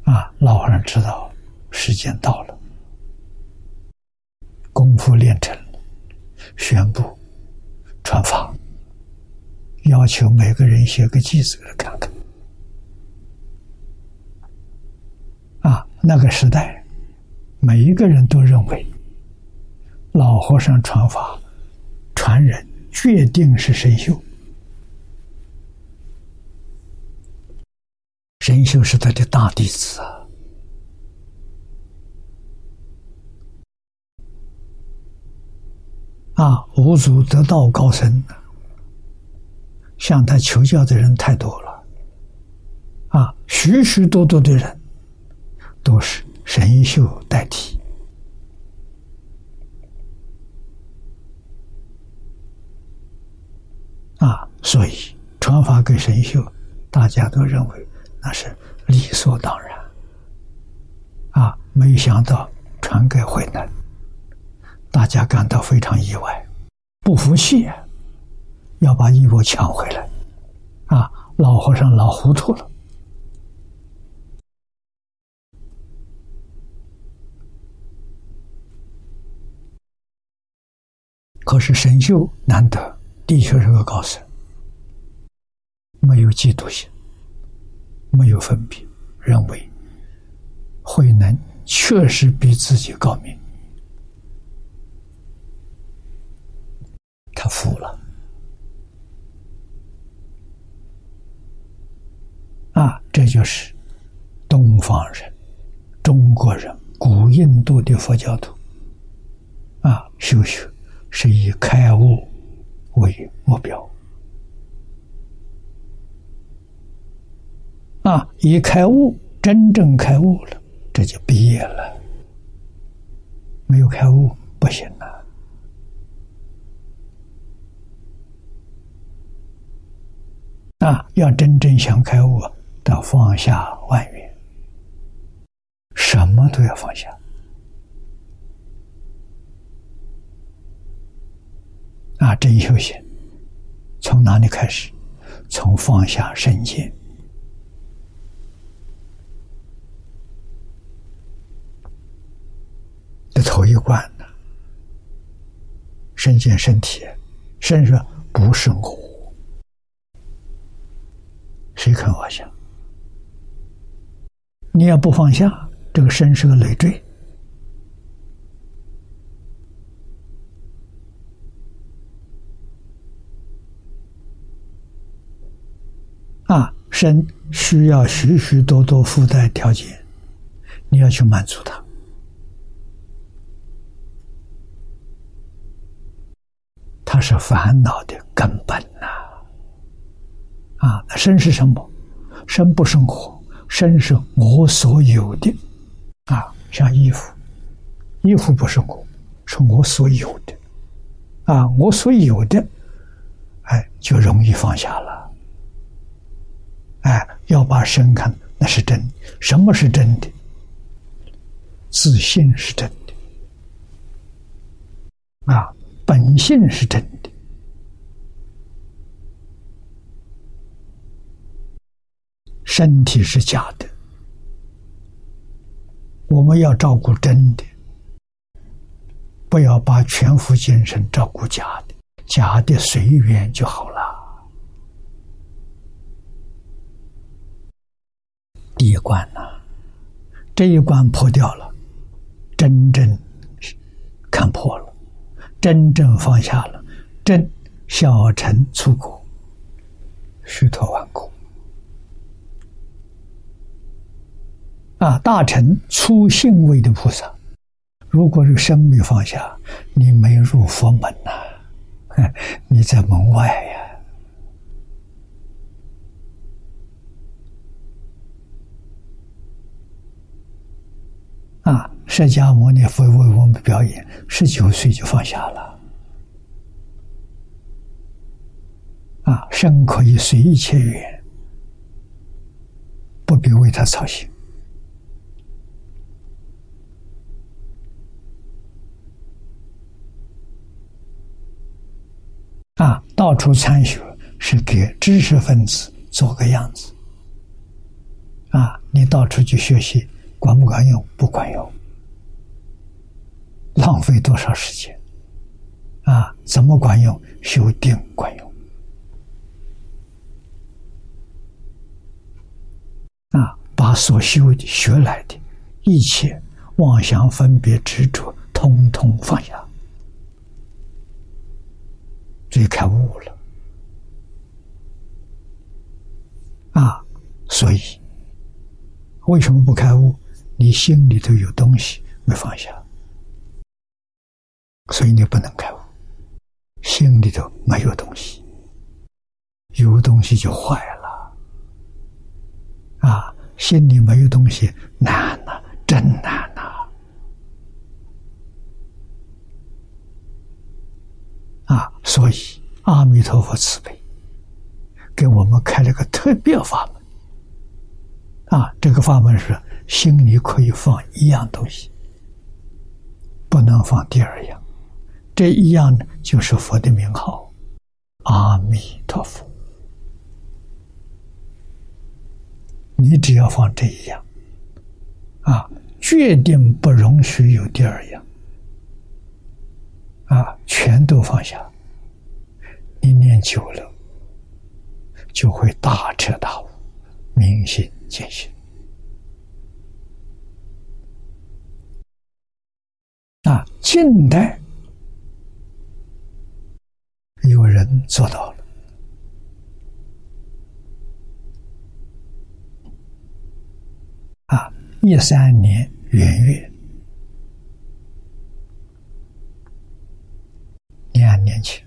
啊，老和尚知道时间到了，功夫练成了，宣布传法，要求每个人写个句子给他看看。啊，那个时代，每一个人都认为老和尚传法传人。决定是神秀，神秀是他的大弟子啊！啊，五祖得道高僧，向他求教的人太多了，啊，许许多多的人都是神秀代替。啊，所以传法给神秀，大家都认为那是理所当然。啊，没想到传给慧能，大家感到非常意外，不服气，要把衣钵抢回来。啊，老和尚老糊涂了。可是神秀难得。的确是个高僧，没有嫉妒心，没有分别，认为慧能确实比自己高明，他服了。啊，这就是东方人、中国人、古印度的佛教徒啊，修学是以开悟。为目标啊！一开悟，真正开悟了，这就毕业了。没有开悟不行了啊！要真正想开悟，得放下万缘，什么都要放下。啊，真修行从哪里开始？从放下身见的头一关呢？身见身体，身说不是我，谁肯放下？你要不放下，这个身是个累赘。啊，身需要许许多多附带条件，你要去满足它，它是烦恼的根本呐。啊，身是什么？身不生活，身是我所有的。啊，像衣服，衣服不是我，是我所有的。啊，我所有的，哎，就容易放下了。哎，要把身看，那是真。什么是真的？自信是真的。啊，本性是真的。身体是假的，我们要照顾真的，不要把全副精神照顾假的，假的随缘就好了。第一关呢，这一关破掉了，真正看破了，真正放下了，真小乘出国，虚脱万古。啊，大乘出性位的菩萨，如果是生命放下，你没入佛门呐，你在门外呀。释迦牟尼佛为我们表演，十九岁就放下了。啊，生可以随一切缘，不必为他操心。啊，到处参学是给知识分子做个样子。啊，你到处去学习，管不管用？不管用，浪费多少时间？啊，怎么管用？修定管用。啊，把所修的、学来的一切妄想、分别、执着，通通放下。这开悟了啊！所以为什么不开悟？你心里头有东西没放下，所以你不能开悟。心里头没有东西，有东西就坏了啊！心里没有东西难呐，真难呐！啊，所以阿弥陀佛慈悲，给我们开了个特别法门。啊，这个法门是心里可以放一样东西，不能放第二样。这一样呢，就是佛的名号——阿弥陀佛。你只要放这一样，啊，决定不容许有第二样。啊，全都放下，一念久了，就会大彻大悟，明心见性。啊，近代有人做到了。啊，一三年元月。两年前，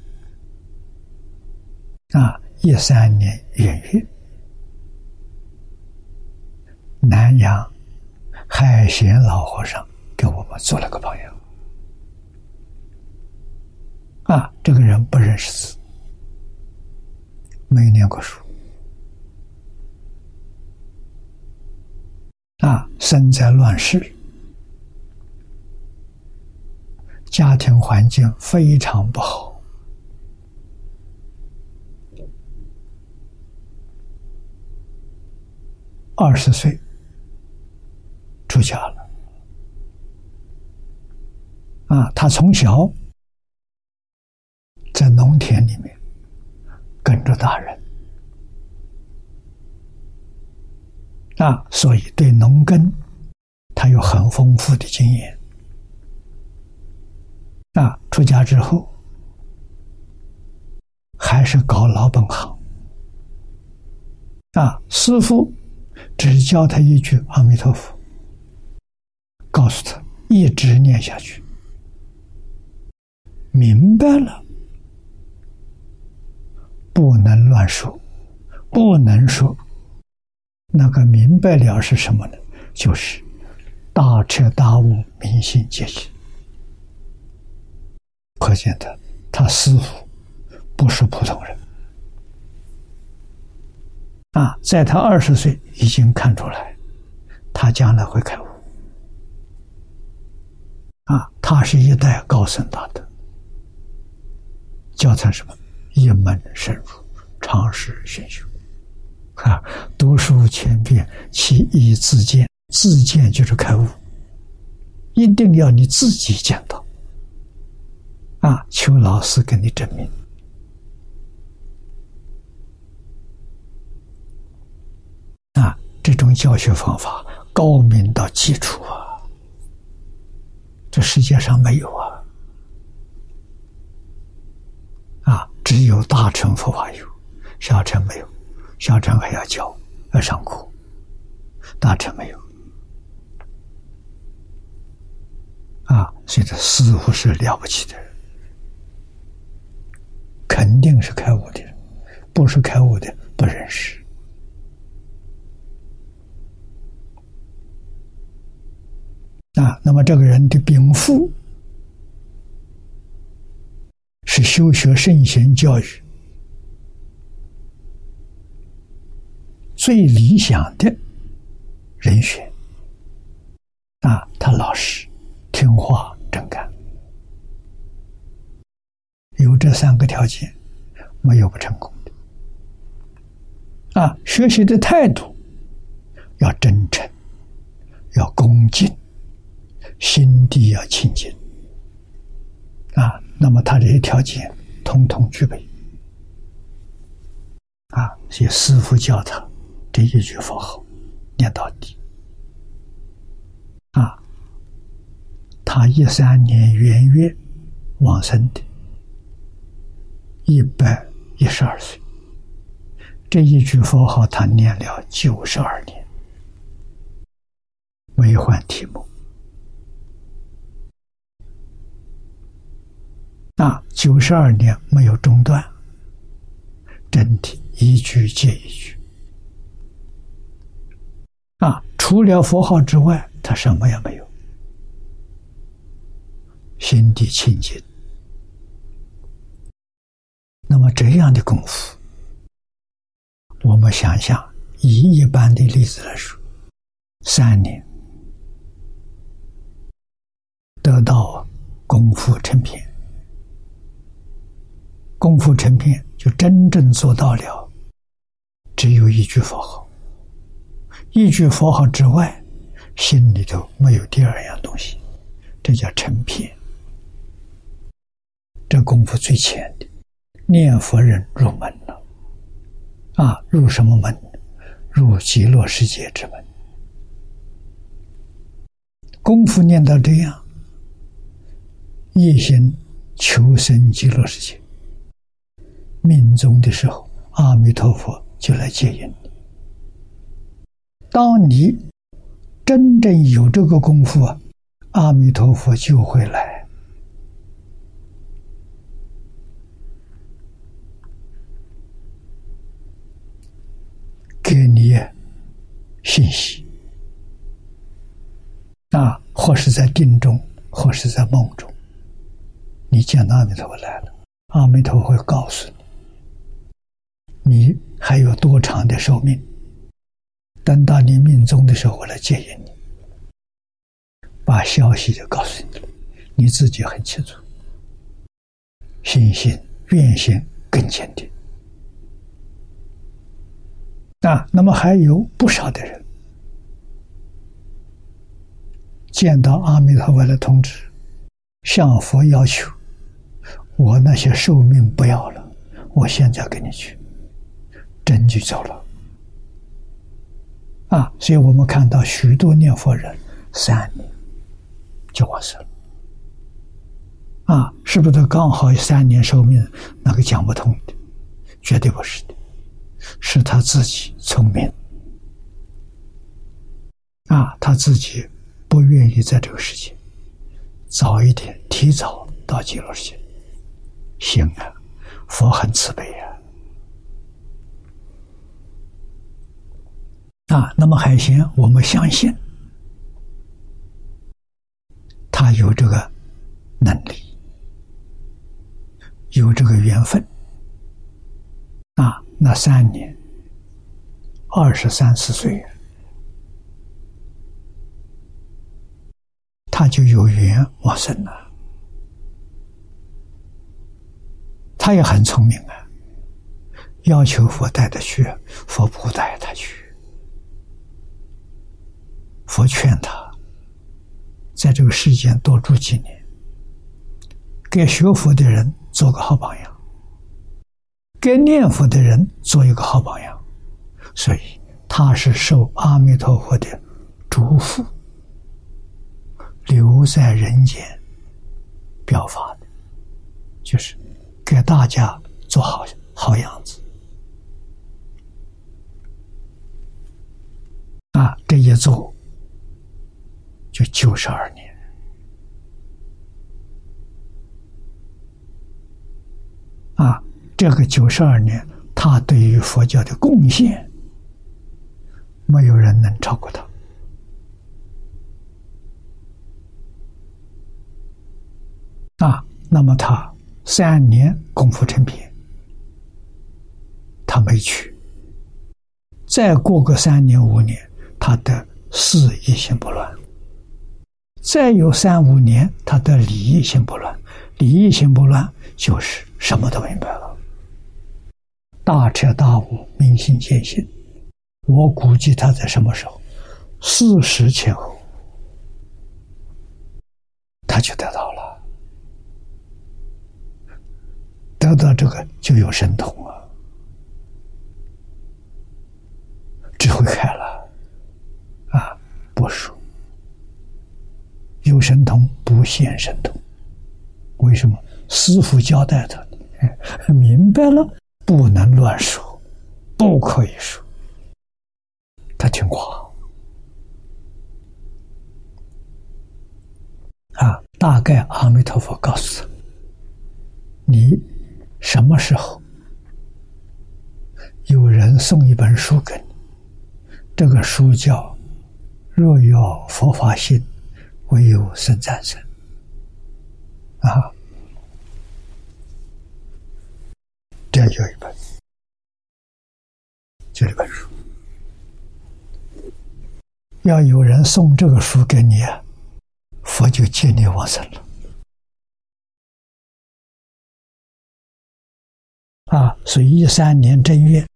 啊，一三年元月，南阳海贤老和尚给我们做了个朋友。啊，这个人不认识字，没念过书，啊，生在乱世。家庭环境非常不好，二十岁出家了。啊，他从小在农田里面跟着大人，啊，所以对农耕他有很丰富的经验。啊，出家之后还是搞老本行。啊，师傅只教他一句阿弥陀佛，告诉他一直念下去，明白了，不能乱说，不能说那个明白了是什么呢？就是大彻大悟、明心见性。可见的，他师傅不是普通人啊！在他二十岁已经看出来，他将来会开悟啊！他是一代高僧大德，教他什么？一门深入，长时熏修啊！读书千遍，其义自见。自见就是开悟，一定要你自己见到。啊！求老师给你证明。啊，这种教学方法高明到基础啊！这世界上没有啊！啊，只有大乘佛法有，小乘没有，小乘还要教，要上课，大乘没有。啊，所以这师傅是了不起的人。肯定是开悟的人，不是开悟的不认识。啊，那么这个人的禀赋是修学圣贤教育最理想的人选。啊，他老实、听话、正干。有这三个条件，没有不成功的。啊，学习的态度要真诚，要恭敬，心地要清净。啊，那么他这些条件通通具备。啊，所师傅教他这一句佛号念到底。啊，他一三年元月往生的。一百一十二岁，这一句佛号他念了九十二年，没换题目。那九十二年没有中断，真的，一句接一句。啊，除了佛号之外，他什么也没有，心地清净。那么这样的功夫，我们想想，以一般的例子来说，三年得到功夫成片，功夫成片就真正做到了，只有一句佛号，一句佛号之外，心里头没有第二样东西，这叫成片，这功夫最浅的。念佛人入门了，啊，入什么门？入极乐世界之门。功夫念到这样，一心求生极乐世界，命中的时候，阿弥陀佛就来接引你。当你真正有这个功夫啊，阿弥陀佛就会来。给你信息啊，或是在定中，或是在梦中，你见到阿弥陀佛来了，阿弥陀佛会告诉你，你还有多长的寿命。等到你命终的时候，我来接引你，把消息就告诉你了，你自己很清楚，信心、愿心更坚定。啊，那么还有不少的人见到阿弥陀佛的通知，向佛要求：我那些寿命不要了，我现在跟你去，真就走了。啊，所以我们看到许多念佛人三年就完事了。啊，是不是刚好三年寿命？那个讲不通的，绝对不是的。是他自己聪明啊，他自己不愿意在这个世界早一点提早到极乐世界。行啊，佛很慈悲啊。啊，那么海贤，我们相信他有这个能力，有这个缘分。啊，那三年，二十三四岁，他就有缘往生了。他也很聪明啊，要求佛带他去，佛不带他去。佛劝他，在这个世间多住几年，给学佛的人做个好榜样，给念佛的人做一个好榜样。所以他是受阿弥陀佛的嘱咐，留在人间表法的，就是给大家做好好样子。啊，这一做。就九十二年啊！这个九十二年，他对于佛教的贡献，没有人能超过他啊。那么他三年功夫成片，他没去。再过个三年五年，他的事一心不乱。再有三五年，他的礼义心不乱，礼义心不乱，就是什么都明白了，大彻大悟，明心见性。我估计他在什么时候，四十前后，他就得到了，得到这个就有神通啊，智慧开了，啊，不说。有神通不现神通，为什么？师傅交代他，明白了，不能乱说，不可以说。他听话啊！大概阿弥陀佛告诉他：“你什么时候有人送一本书给你？这个书叫《若要佛法心》。”唯有生战胜啊！这有一本，就这本书。要有人送这个书给你，佛就接你往生了。啊！所以一三年正月，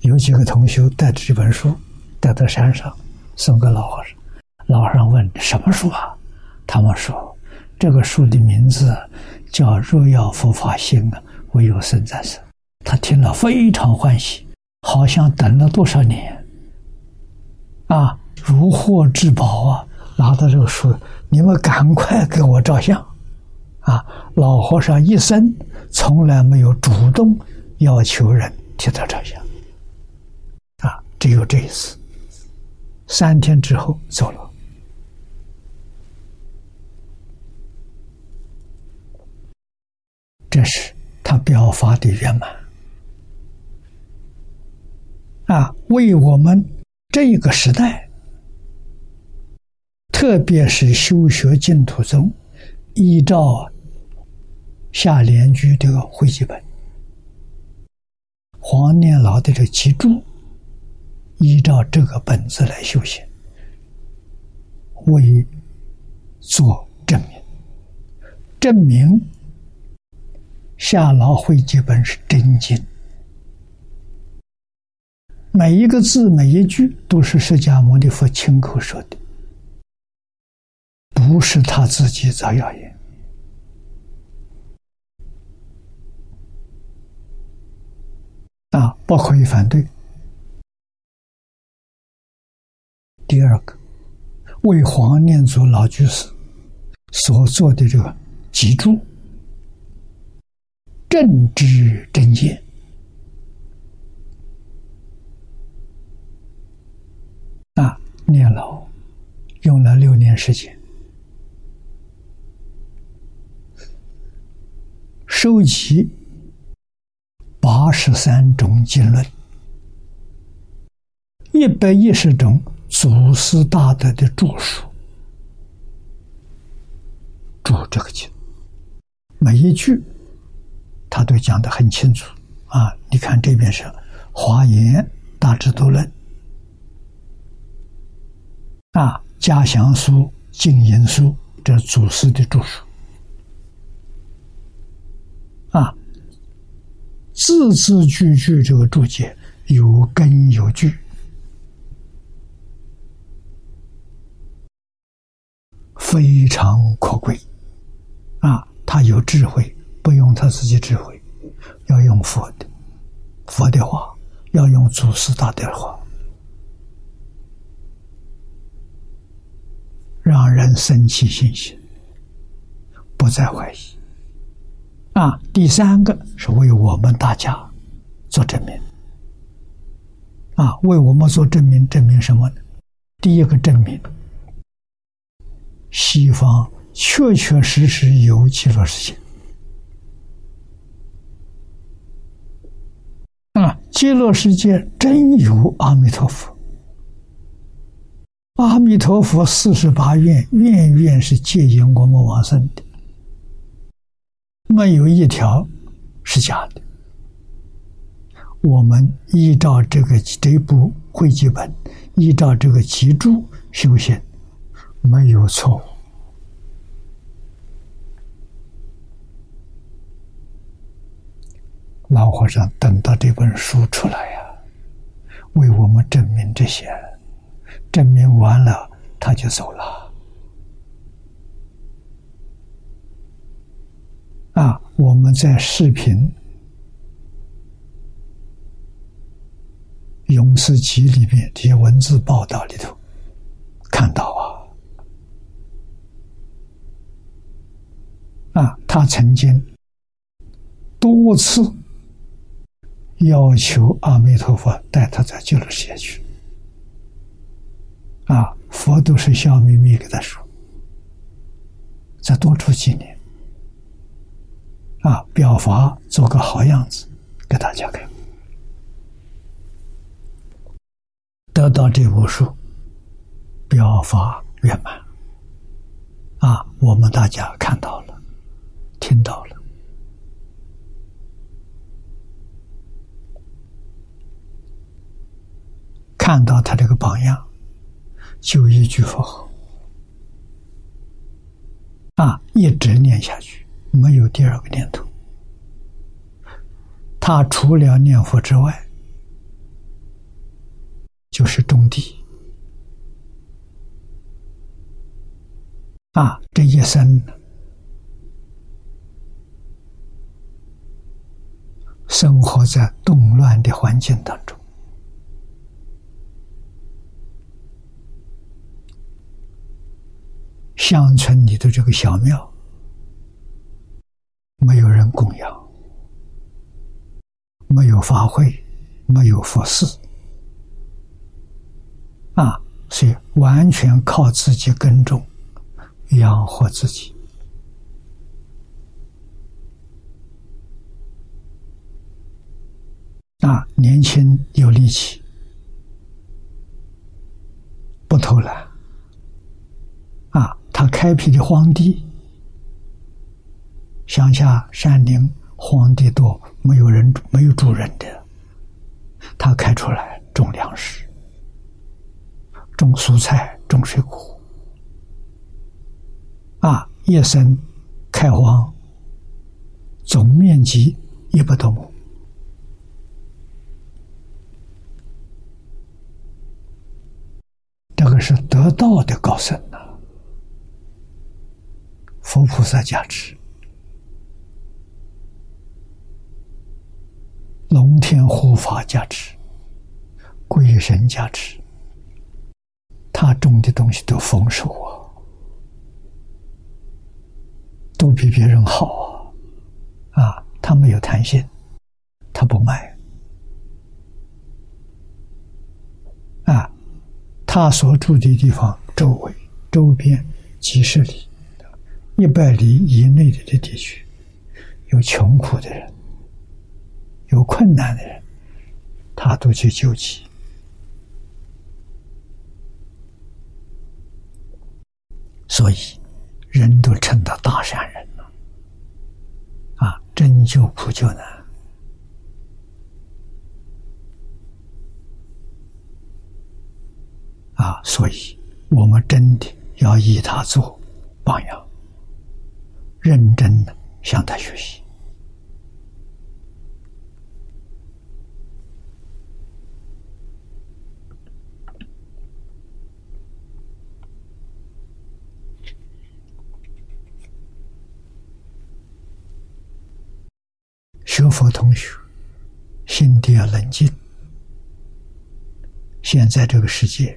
有几个同学带着这本书，带到山上，送给老和尚。老和尚问：“什么书啊？”他们说：“这个书的名字叫《若要佛法兴啊，唯有生在世。”他听了非常欢喜，好像等了多少年啊，如获至宝啊！拿到这个书，你们赶快给我照相啊！老和尚一生从来没有主动要求人替他照相啊，只有这一次。三天之后走了。这是他表法的圆满啊！为我们这个时代，特别是修学净土宗，依照下联句这个会记本，黄念老的这集注，依照这个本子来修行，为做证明，证明。下老会记本是真经，每一个字每一句都是释迦牟尼佛亲口说的，不是他自己造谣言啊，不可以反对。第二个，为黄念祖老居士所做的这个脊柱。正知正见。啊，念老用了六年时间，收集八十三种经论，一百一十种祖师大德的著述，注这个经，每一句他都讲得很清楚啊！你看这边是《华严大智度论》啊，《嘉祥书》《净言书》这祖师的著述啊，字字句句这个注解有根有据。非常可贵，啊，他有智慧，不用他自己智慧，要用佛的，佛的话，要用祖师大德的话，让人生起信心，不再怀疑。啊，第三个是为我们大家做证明，啊，为我们做证明，证明什么呢？第一个证明。西方确确实实有极乐世界啊！极乐世界真有阿弥陀佛，阿弥陀佛四十八愿，愿愿是接引我们往生的，没有一条是假的。我们依照这个这部会集本，依照这个集注修行。没有错误。老和尚等到这本书出来呀，为我们证明这些，证明完了他就走了。啊，我们在视频《勇士集》里面这些文字报道里头看到啊。啊，他曾经多次要求阿弥陀佛带他在极乐世界去。啊，佛都是笑眯眯给他说：“再多出几年，啊，表法做个好样子给大家看。”得到这部书，表法圆满。啊，我们大家看到了。听到了，看到他这个榜样，就一句佛号啊，一直念下去，没有第二个念头。他除了念佛之外，就是种地啊，这一生。生活在动乱的环境当中，乡村里的这个小庙没有人供养，没有法会，没有佛事，啊，所以完全靠自己耕种养活自己。啊，年轻有力气，不偷懒。他开辟的荒地，乡下山林荒地多，没有人没有住人的，他开出来种粮食、种蔬菜、种水果。啊，一生开荒，总面积一百多亩。这个是得道的高僧呐，佛菩萨加持，龙天护法加持，鬼神加持，他种的东西都丰收啊，都比别人好啊，啊，他没有贪心，他不卖。啊他所住的地方周围、周边几十里、一百里以内的这地区有穷苦的人有困难的人他都去救济。所以人都成了大善人了。啊真救苦救难。啊所以我们真的要以他做榜样。认真的向他学习。学佛同学，心地要冷静。现在这个世界。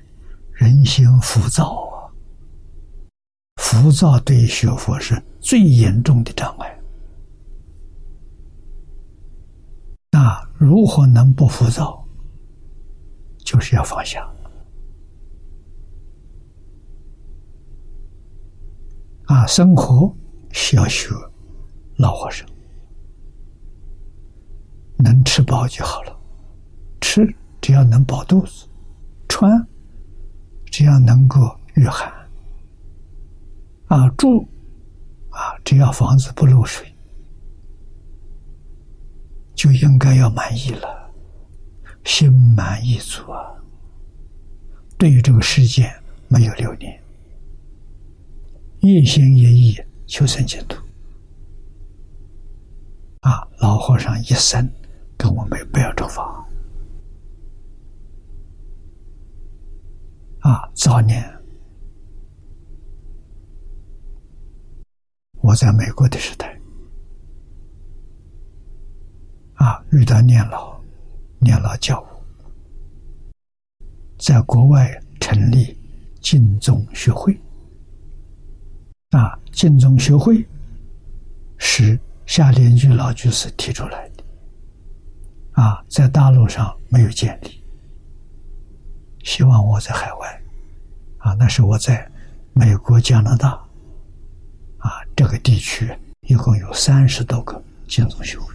人心浮躁啊，浮躁对学佛是最严重的障碍。那如何能不浮躁？就是要放下。啊，生活需要学老和尚，能吃饱就好了，吃只要能饱肚子，穿。只要能够御寒，啊住，啊只要房子不漏水，就应该要满意了，心满意足啊。对于这个世界没有留恋，一心一意求生净土。啊，老和尚一生跟我们不要着法。啊，早年我在美国的时代，啊，遇到念老，念老教我，在国外成立净宗学会，啊，净宗学会是夏莲居老居士提出来。的，啊，在大陆上没有建立。希望我在海外，啊，那是我在美国、加拿大，啊，这个地区一共有三十多个净宗学会，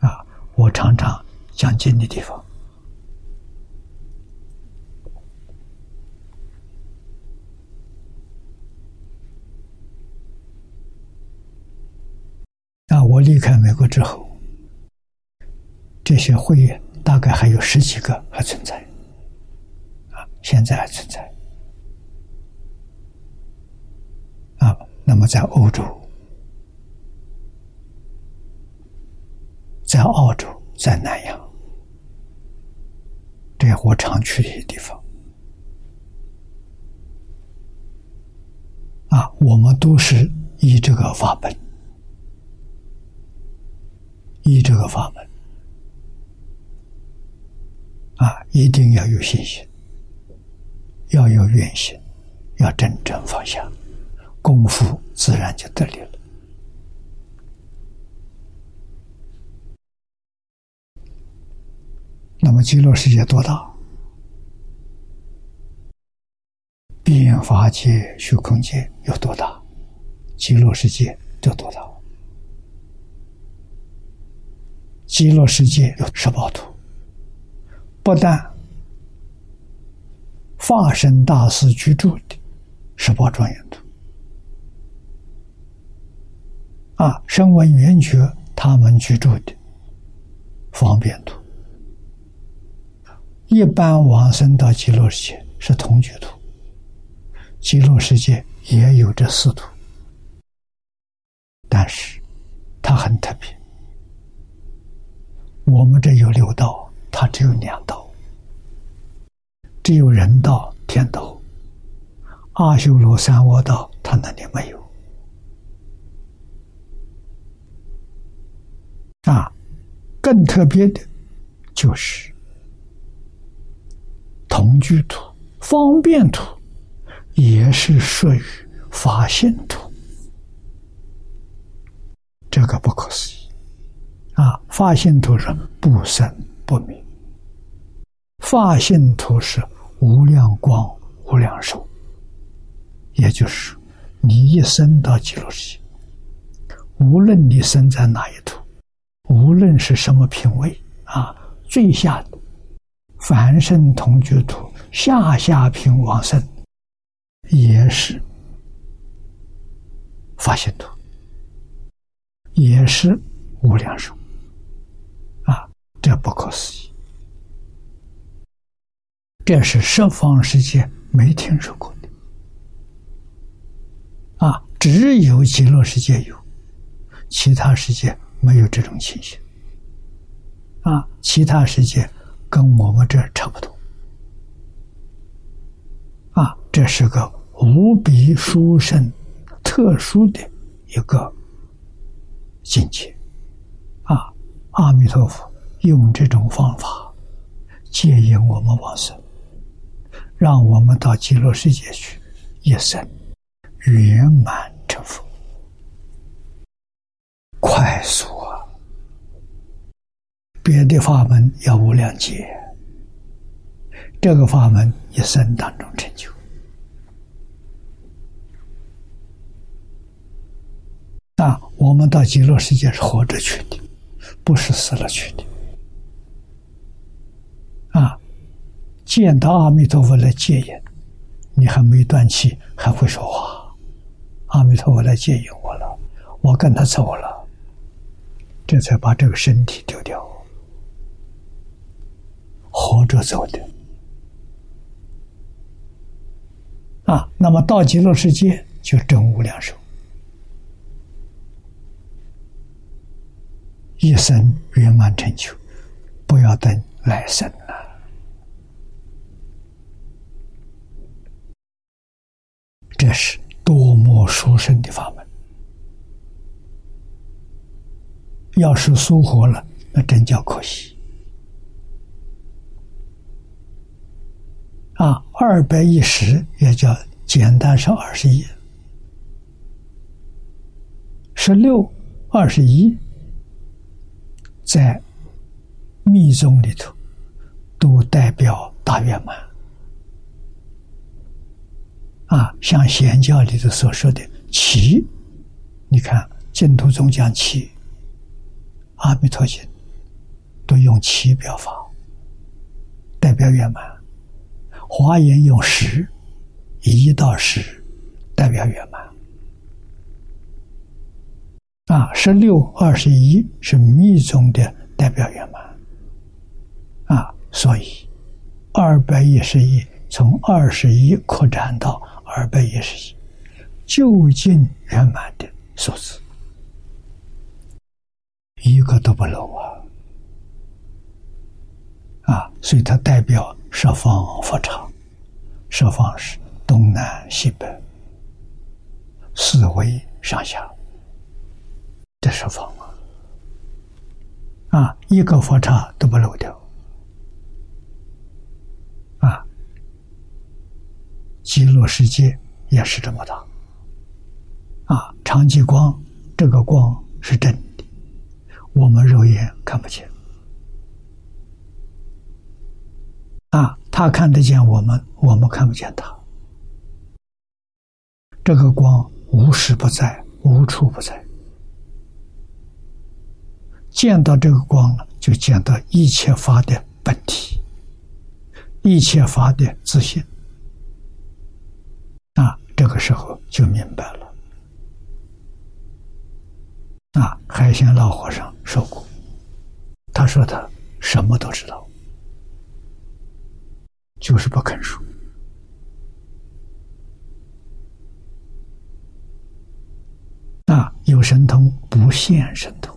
啊，我常常讲经的地方，啊，我离开美国之后，这些会员大概还有十几个还存在。啊现在还存在啊。那么在欧洲、在澳洲、在南洋，这些我常去的地方啊，我们都是以这个法本，以这个法门啊，一定要有信心。要有愿心，要真正放下，功夫自然就得力了。那么极乐世界多大？变法界、虚空界有多大？极乐世界有多大？极乐世界有十八图，不但。化身大师居住的十八庄严图啊，声闻缘觉他们居住的方便图，一般往生到极乐世界是同居图，极乐世界也有这四图，但是它很特别，我们这有六道，它只有两道。只有人道、天道、阿修罗、三恶道，他那里没有。啊，更特别的，就是同居图、方便图，也是属于发现图。这个不可思议啊！发现图是不生不灭。发现图是无量光、无量寿，也就是你一生到极乐世界，无论你生在哪一土，无论是什么品位啊，最下凡圣同居土下下品往生，也是发心土，也是无量寿啊！这不可思议，这是十方世界没听说过的啊！只有极乐世界有，其他世界没有这种情形啊！其他世界跟我们这差不多啊！这是个无比殊胜。特殊的一个境界啊！阿弥陀佛用这种方法接引我们往生，让我们到极乐世界去，一生圆满成佛，快速啊！别的法门要无量劫，这个法门一生当中成就。啊，我们到极乐世界是活着去的，不是死了去的。啊，见到阿弥陀佛来接引，你还没断气，还会说话。阿弥陀佛来接引我了，我跟他走了，这才把这个身体丢掉，活着走的。啊，那么到极乐世界就真无量寿。一生圆满成就，不要等来生了。这是多么殊胜的法门！要是疏忽了，那真叫可惜。啊，二百一十也叫简单是二十一，十六二十一。在密宗里头，都代表大圆满啊。像显教里头所说的七，你看净土宗讲七，阿弥陀经都用七表法，代表圆满；华严用十，一到十代表圆满。啊，十六二十一是密宗的代表圆满，啊，所以二百一十一从二十一扩展到二百一十一，究竟圆满的数字，一个都不漏啊！啊，所以它代表十方佛场，十方是东南西北四维上下。这是方啊！啊，一个佛刹都不漏掉啊！极乐世界也是这么大啊！长极光，这个光是真，我们肉眼看不见啊，他看得见我们，我们看不见他。这个光无时不在，无处不在。见到这个光了，就见到一切法的本体，一切法的自信。啊，这个时候就明白了。啊，海鲜老和尚说过，他说他什么都知道，就是不肯说。啊，有神通不现神通。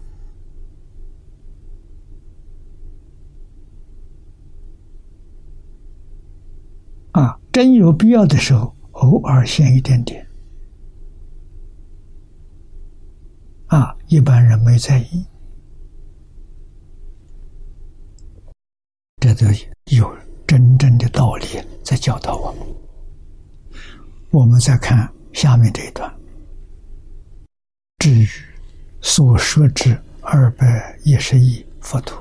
啊，真有必要的时候，偶尔现一点点。啊，一般人没在意，这都有真正的道理在教导我们。我们再看下面这一段，至于所说之二百一十亿佛土。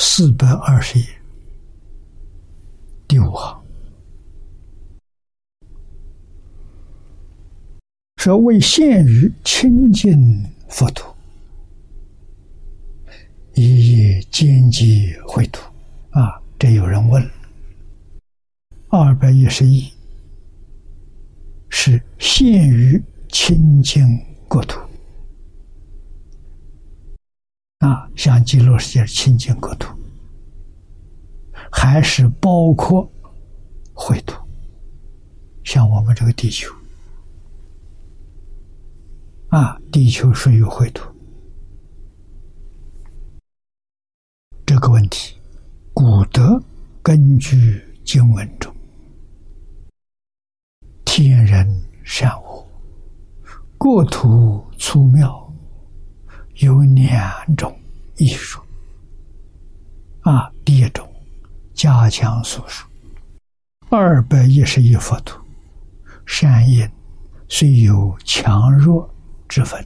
四百二十页，第五行。说：“为现于清净佛土，一一间接秽土。啊！这有人问：二百一十一。是限于清净国土。啊，像极乐世界清净国土，还是包括秽土？像我们这个地球啊，地球属于秽土。这个问题，古德根据经文中，天人善恶、国土粗妙，有两种艺术。啊，第一种加强所述，二百一十一佛土，善因虽有强弱之分，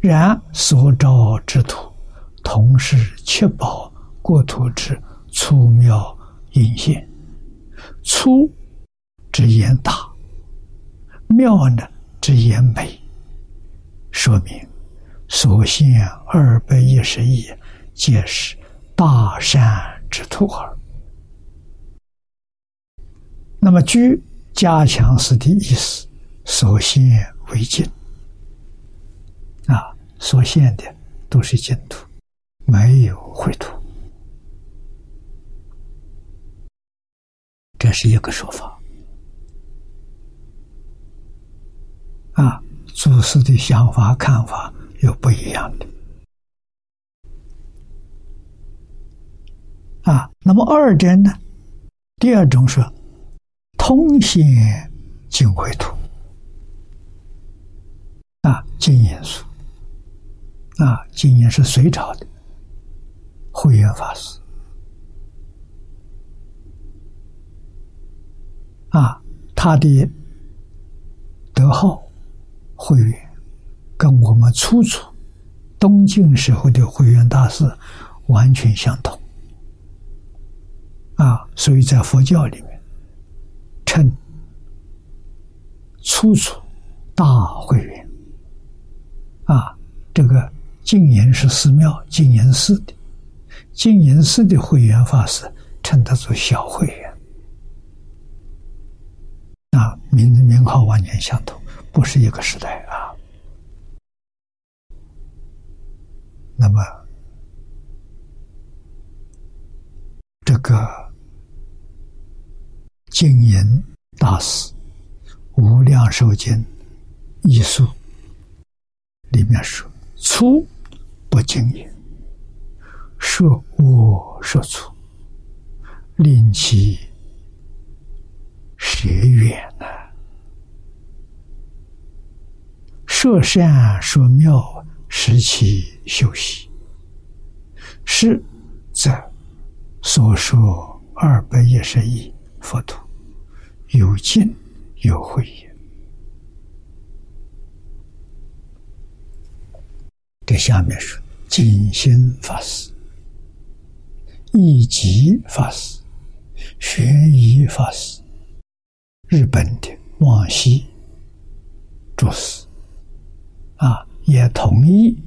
然所照之土。同时确保国土之粗妙隐现，粗之言大，妙呢之言美，说明所现二百一十亿皆是大善之徒耳。那么居加强师的意思，所现为净啊，所现的都是净土。没有秽土，这是一个说法。啊，祖师的想法看法有不一样的。啊，那么二者呢？第二种是通显净秽土，啊，净严素，啊，净严是隋朝的。慧远法师啊，他的德号慧远，跟我们初初东晋时候的慧远大师完全相同啊，所以在佛教里面称初初大慧远啊，这个净严是寺庙净严寺的。净严寺的会员法师称他做小会员，啊，名字名号完全相同，不是一个时代啊。那么，这个净严大师《无量寿经》一书里面说：“粗不净严。”说我说粗，令其学远呢？说善说妙，时期休息。是则所说二百一十一佛土，有尽有慧也。这下面是金心法师。一级法师、玄疑法师、日本的往西注释啊，也同意。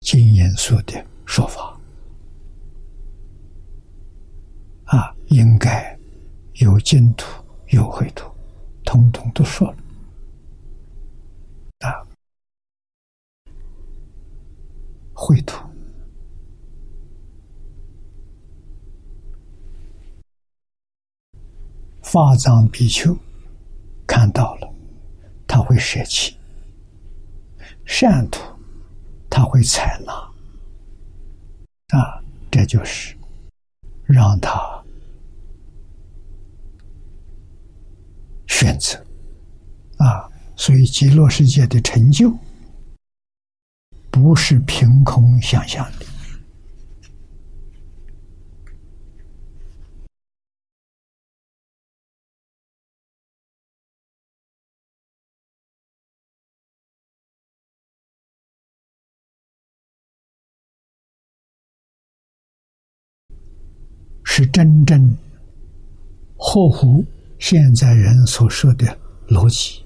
金严肃的说法。啊，应该有净土有秽土，通通都说了。啊。秽土，法藏比丘看到了，他会舍弃；善土，他会采纳。啊，这就是让他选择。啊，所以极乐世界的成就。不是凭空想象的，是真正合乎现在人所说的逻辑。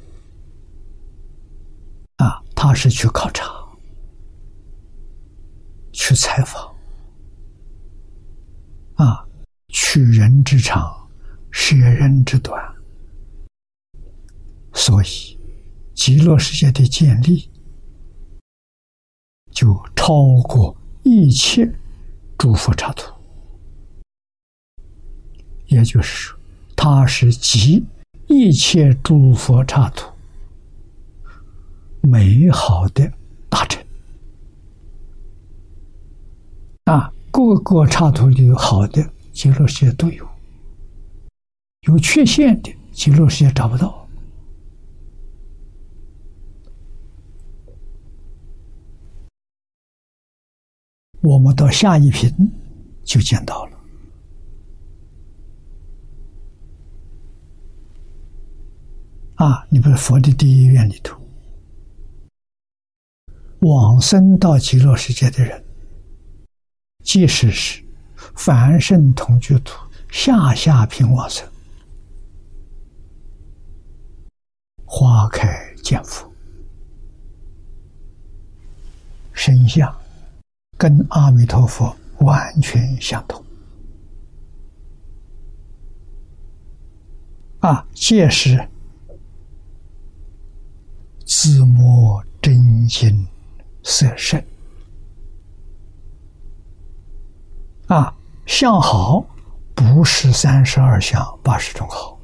啊，他是去考察、去采访，啊，取人之长，舍人之短，所以极乐世界的建立就超过一切诸佛刹土，也就是说，他是集一切诸佛刹土。美好的大臣啊，各个插图里有好的极乐世界都有，有缺陷的极乐世界找不到。我们到下一品就见到了啊！你不是佛的第一愿里头。往生到极乐世界的人，即使是凡圣同居土下下品往生，花开见佛，身相跟阿弥陀佛完全相同。啊，届时自摸真心。色身啊，相好不是三十二相八十种好。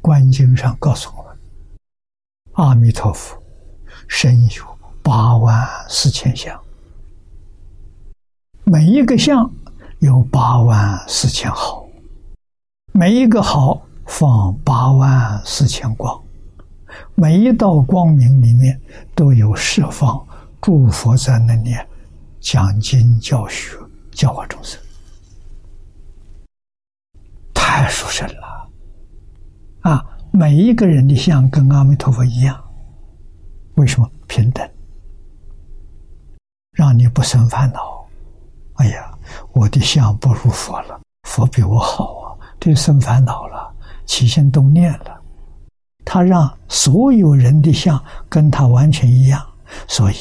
观经上告诉我们，阿弥陀佛身有八万四千相，每一个相有八万四千好，每一个好放八万四千光。每一道光明里面都有释放诸佛在那里讲经教学教化众生，太殊胜了啊！每一个人的相跟阿弥陀佛一样，为什么平等？让你不生烦恼。哎呀，我的相不如佛了，佛比我好啊，这生烦恼了，起心动念了。他让所有人的相跟他完全一样，所以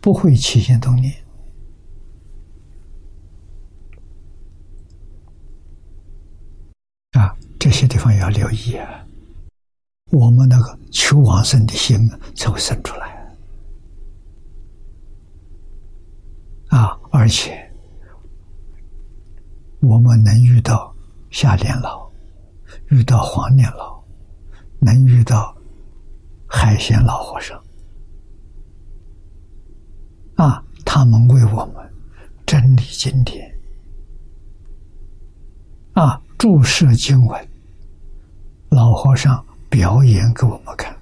不会起心动念。啊，这些地方要留意啊！我们那个求往生的心才会生出来。啊，而且我们能遇到下年老，遇到黄年老。能遇到海鲜老和尚啊，他们为我们整理经典啊，注释经文，老和尚表演给我们看，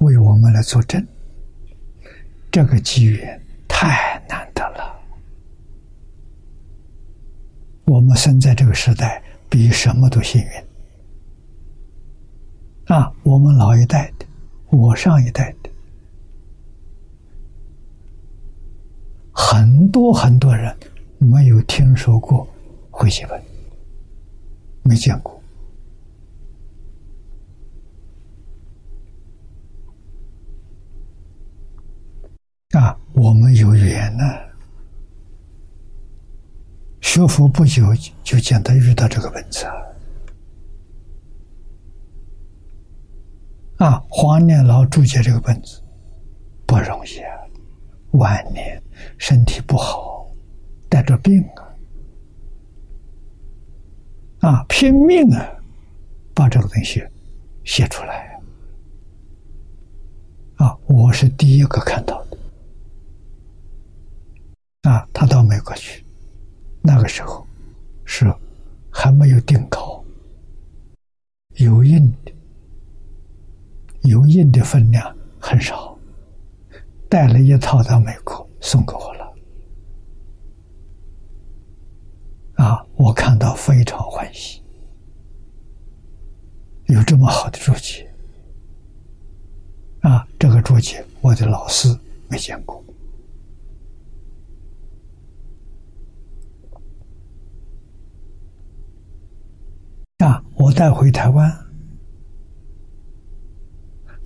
为我们来作证，这个机缘太难得了。我们生在这个时代，比什么都幸运。啊，我们老一代的，我上一代的，很多很多人没有听说过回写本，没见过。啊，我们有缘呢，学佛不久就见到遇到这个本子。啊，啊黄年老注解这个本子不容易啊，晚年身体不好，带着病啊，啊，拼命啊，把这个东西写出来啊，我是第一个看到的啊，他到美国去，那个时候是还没有定稿，有印的。油印的分量很少，带了一套到美国送给我了。啊，我看到非常欢喜，有这么好的注解。啊，这个注解我的老师没见过。啊，我带回台湾。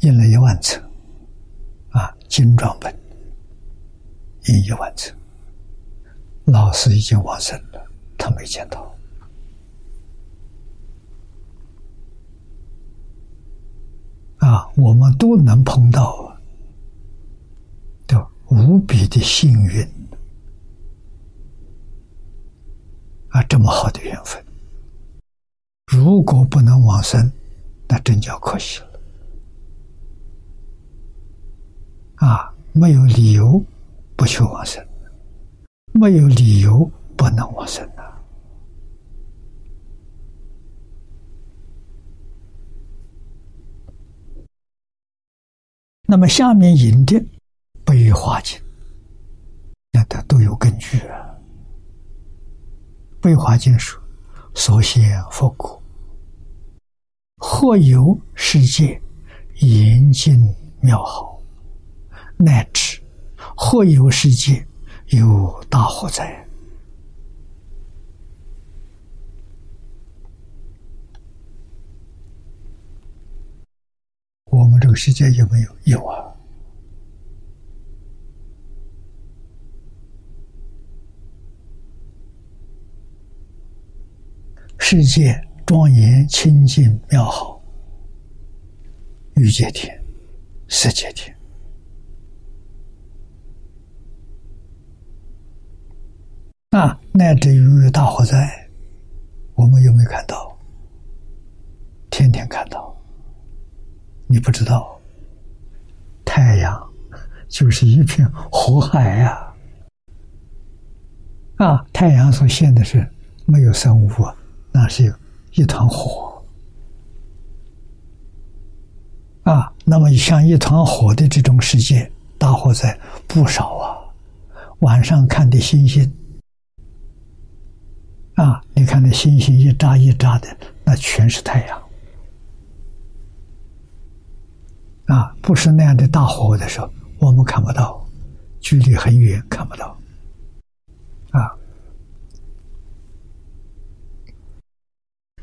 印了一万册，啊，精装本印一万册。老师已经往生了，他没见到。啊，我们都能碰到，都无比的幸运啊！这么好的缘分，如果不能往生，那真叫可惜了。啊，没有理由不去往生，没有理由不能往生的。那么下面引的《悲华经》，那它都有根据啊。《悲华经》说：“所现佛国，或有世界严禁妙好，乃至或有世界有大火灾。”我们这个世界有没有？有啊！世界庄严清净妙好，欲界天、色界天啊，乃至于大火灾，我们有没有看到？天天看到。你不知道，太阳就是一片火海呀！啊，太阳所现的是没有生物，那是一团火。啊，那么像一团火的这种世界，大火灾不少啊。晚上看的星星，啊，你看那星星一眨一眨的，那全是太阳。啊，不是那样的大火的时候，我们看不到，距离很远看不到，啊，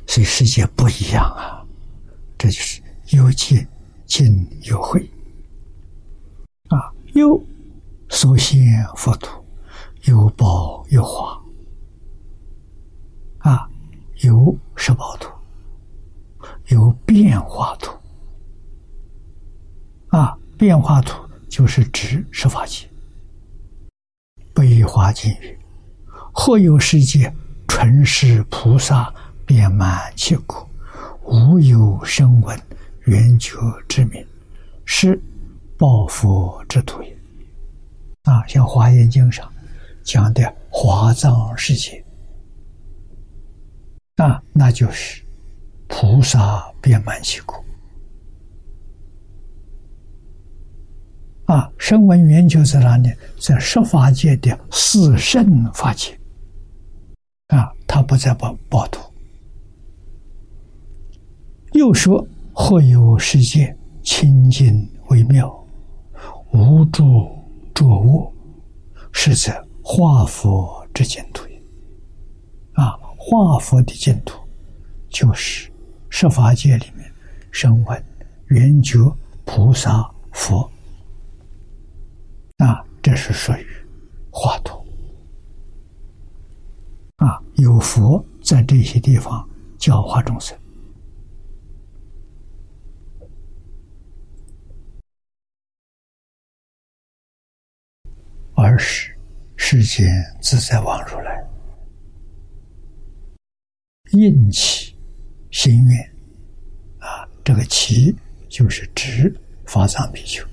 所以世界不一样啊，这就是有见尽有会，啊，有所现佛土，有宝有华，啊，有十宝图，有变化图。啊，变化图就是指十法界。悲华经语，或有世界纯是菩萨遍满其国，无有声闻圆觉之名，是报佛之土也。啊，像华严经上讲的华藏世界，啊，那就是菩萨遍满其国。啊，声闻缘觉在哪里？在十法界的四圣法界。啊，他不在报报土。又说，或有世界清净微妙，无住着物，是在化佛之净土也。啊，化佛的净土，就是十法界里面声闻、缘觉、菩萨、佛。啊，这是属于华土啊，有佛在这些地方教化众生，而是世间自在王如来应起心愿啊，这个起就是指法藏比丘。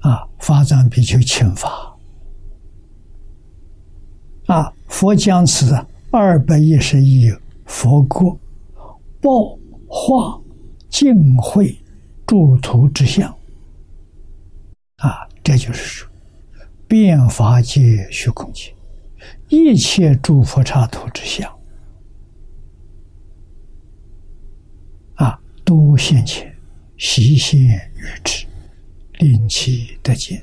啊，法藏比丘请法，啊，佛将此二百一十亿佛国报化净慧诸图之相，啊，这就是说，变法界虚空界。一切诸佛刹土之相，啊，都现前悉现于之。令其得见，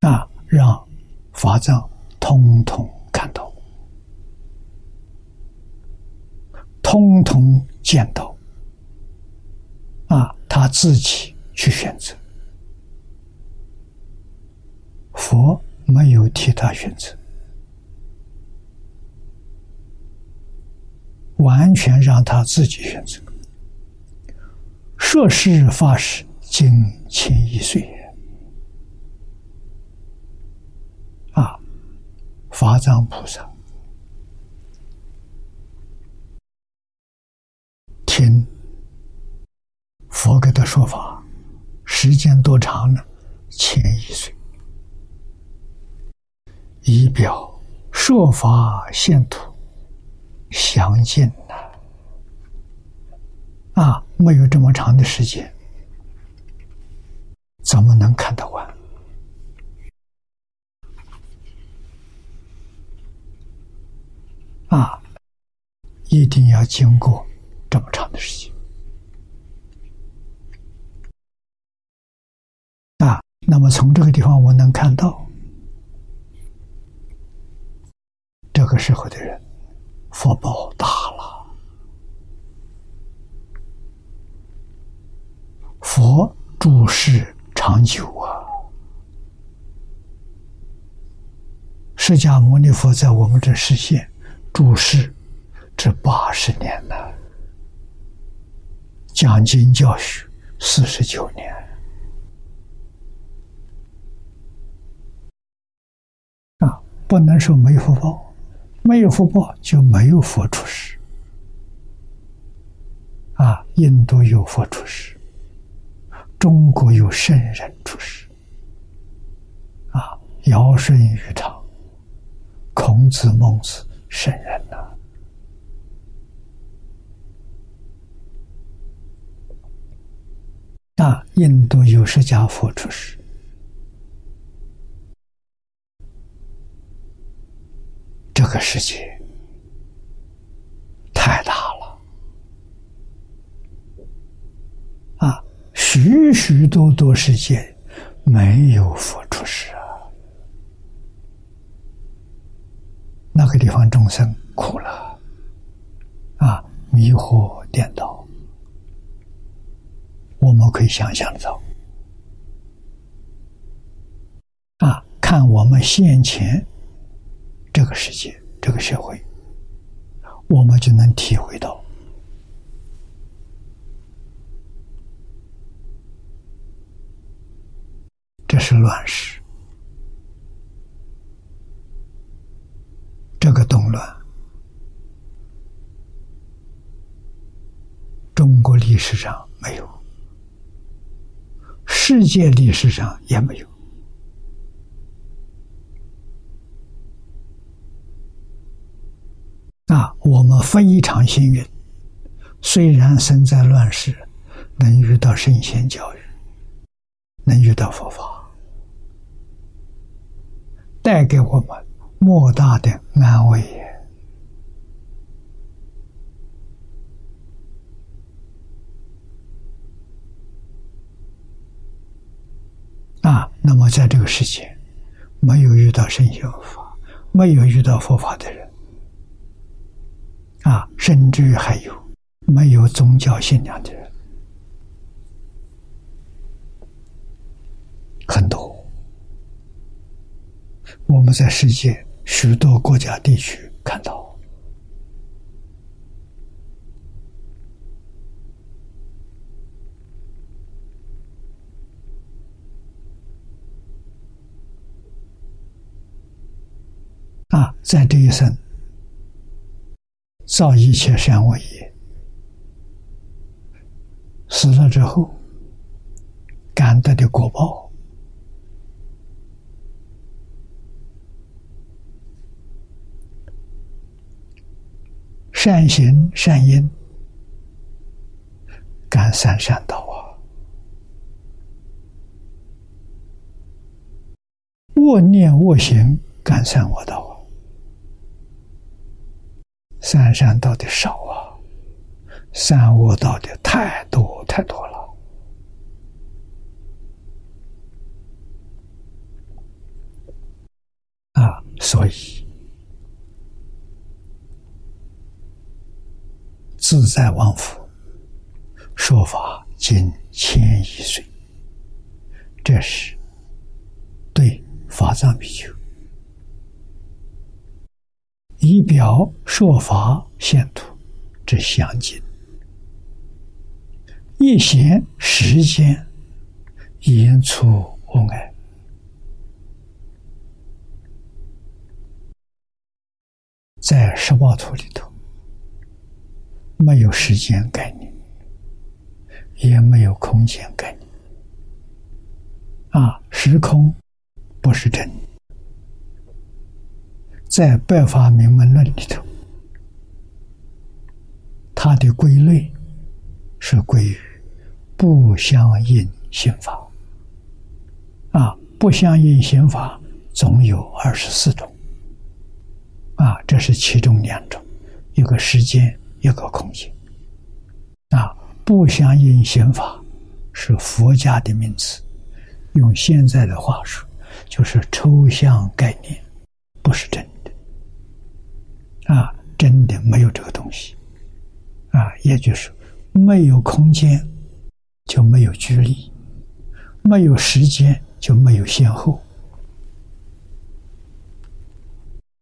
啊，让法藏通通看到，通通见到，啊他自己去选择，佛没有替他选择，完全让他自己选择。说是发誓，经千亿岁啊！法藏菩萨听。佛给的说法，时间多长呢？千亿岁，以表说法现土详尽呐！啊，没有这么长的时间，怎么能看得完？啊，一定要经过这么长的时间。啊那么从这个地方，我能看到，这个时候的人福报大了，佛住世长久啊！释迦牟尼佛在我们这世现住世这八十年了，讲经教学四十九年。不能说没福报，没有福报就没有佛出世。啊，印度有佛出世，中国有圣人出世。啊，尧舜禹汤、孔子孟子，圣人呐。啊，印度有释迦佛出世。这个世界太大了啊！许许多多世界没有佛出世啊，那个地方众生苦了啊，迷惑颠倒，我们可以想象到啊，看我们现前。这个世界，这个社会，我们就能体会到，这是乱世，这个动乱，中国历史上没有，世界历史上也没有。啊，我们非常幸运，虽然生在乱世，能遇到圣贤教育，能遇到佛法，带给我们莫大的安慰。啊，那么在这个世界，没有遇到圣贤法，没有遇到佛法的人。甚至还有没有宗教信仰的人很多。我们在世界许多国家地区看到，啊，在这一生。造一切善恶业，死了之后，感得的果报，善行善因，感三善道啊；恶念恶行，感三恶道啊。三善道的少啊，三恶道的太多太多了啊！所以自在王府说法近千亿岁。这是对法藏比丘以表说法现图之详尽，一闲时间言出无碍。在十八图里头，没有时间概念，也没有空间概念。啊，时空不是真。在《百法明门论》里头，它的归类是归于不相应刑法。啊，不相应刑法总有二十四种。啊，这是其中两种，一个时间，一个空间。啊，不相应刑法是佛家的名词，用现在的话说，就是抽象概念，不是真的。啊，真的没有这个东西。啊，也就是没有空间，就没有距离；没有时间，就没有先后。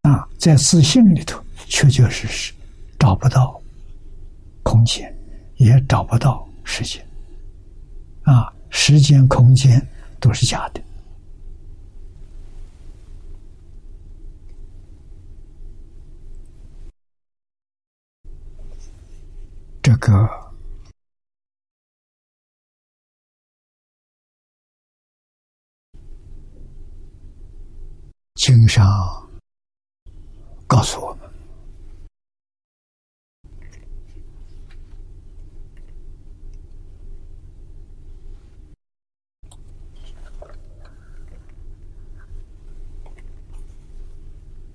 啊，在自信里头，确确实实找不到空间，也找不到时间。啊，时间、空间都是假的。这个经上。告诉我们，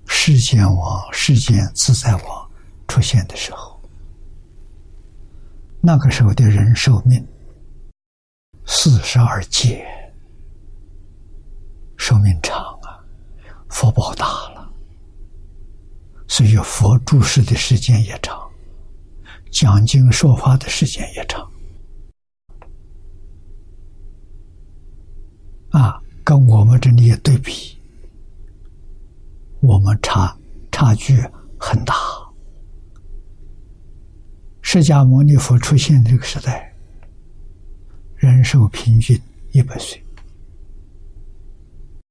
世间王、世间自在王出现的时候，那个时候的人寿命四十二劫，寿命长啊，福报大了。所以佛住世的时间也长，讲经说法的时间也长，啊，跟我们这里也对比，我们差差距很大。释迦牟尼佛出现这个时代，人寿平均一百岁，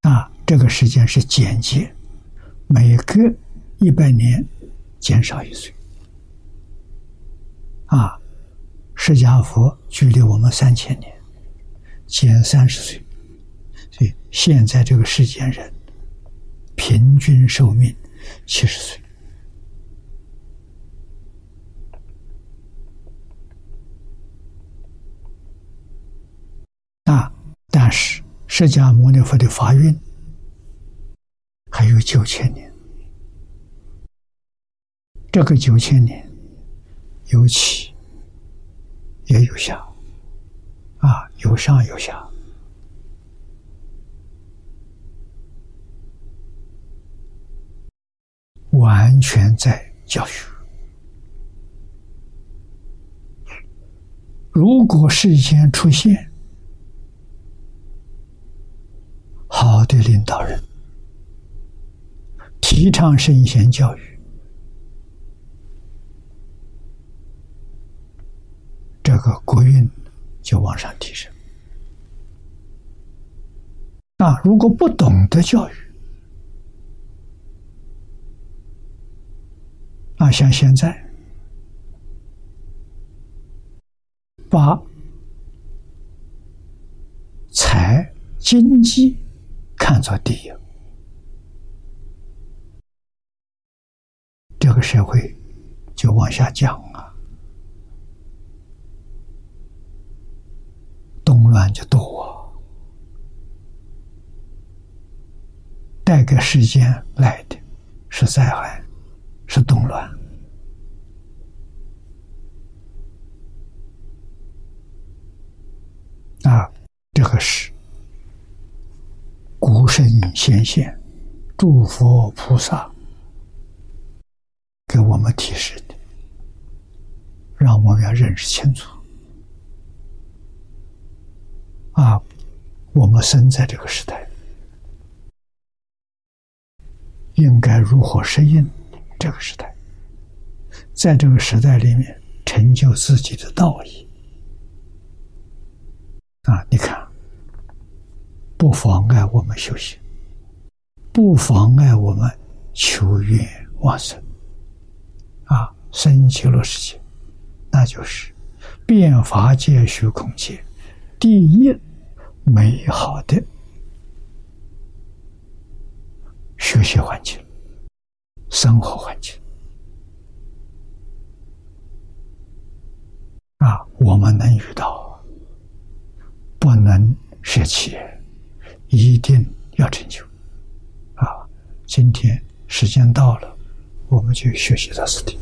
啊，这个时间是简洁，每隔。一百年减少一岁，啊，释迦佛距离我们三千年，减三十岁，所以现在这个世间人平均寿命七十岁，啊，但是释迦牟尼佛的法运还有九千年。这个九千年有起也有下，啊，有上有下，完全在教学。如果事先出现好的领导人，提倡圣贤教育。这个国运就往上提升。啊，如果不懂得教育，啊，像现在把财经济看作第一，这个社会就往下降啊。动乱就多，带给世间来的是灾害，是动乱啊！这个是古圣先贤、诸佛菩萨给我们提示的，让我们要认识清楚。啊，我们生在这个时代，应该如何适应这个时代？在这个时代里面，成就自己的道义啊！你看，不妨碍我们修行，不妨碍我们求愿往生啊！生极乐世界，那就是变法界、虚空界第一美好的学习环境、生活环境。啊，我们能遇到，不能舍弃，一定要成就。啊，今天时间到了，我们就学习到此地。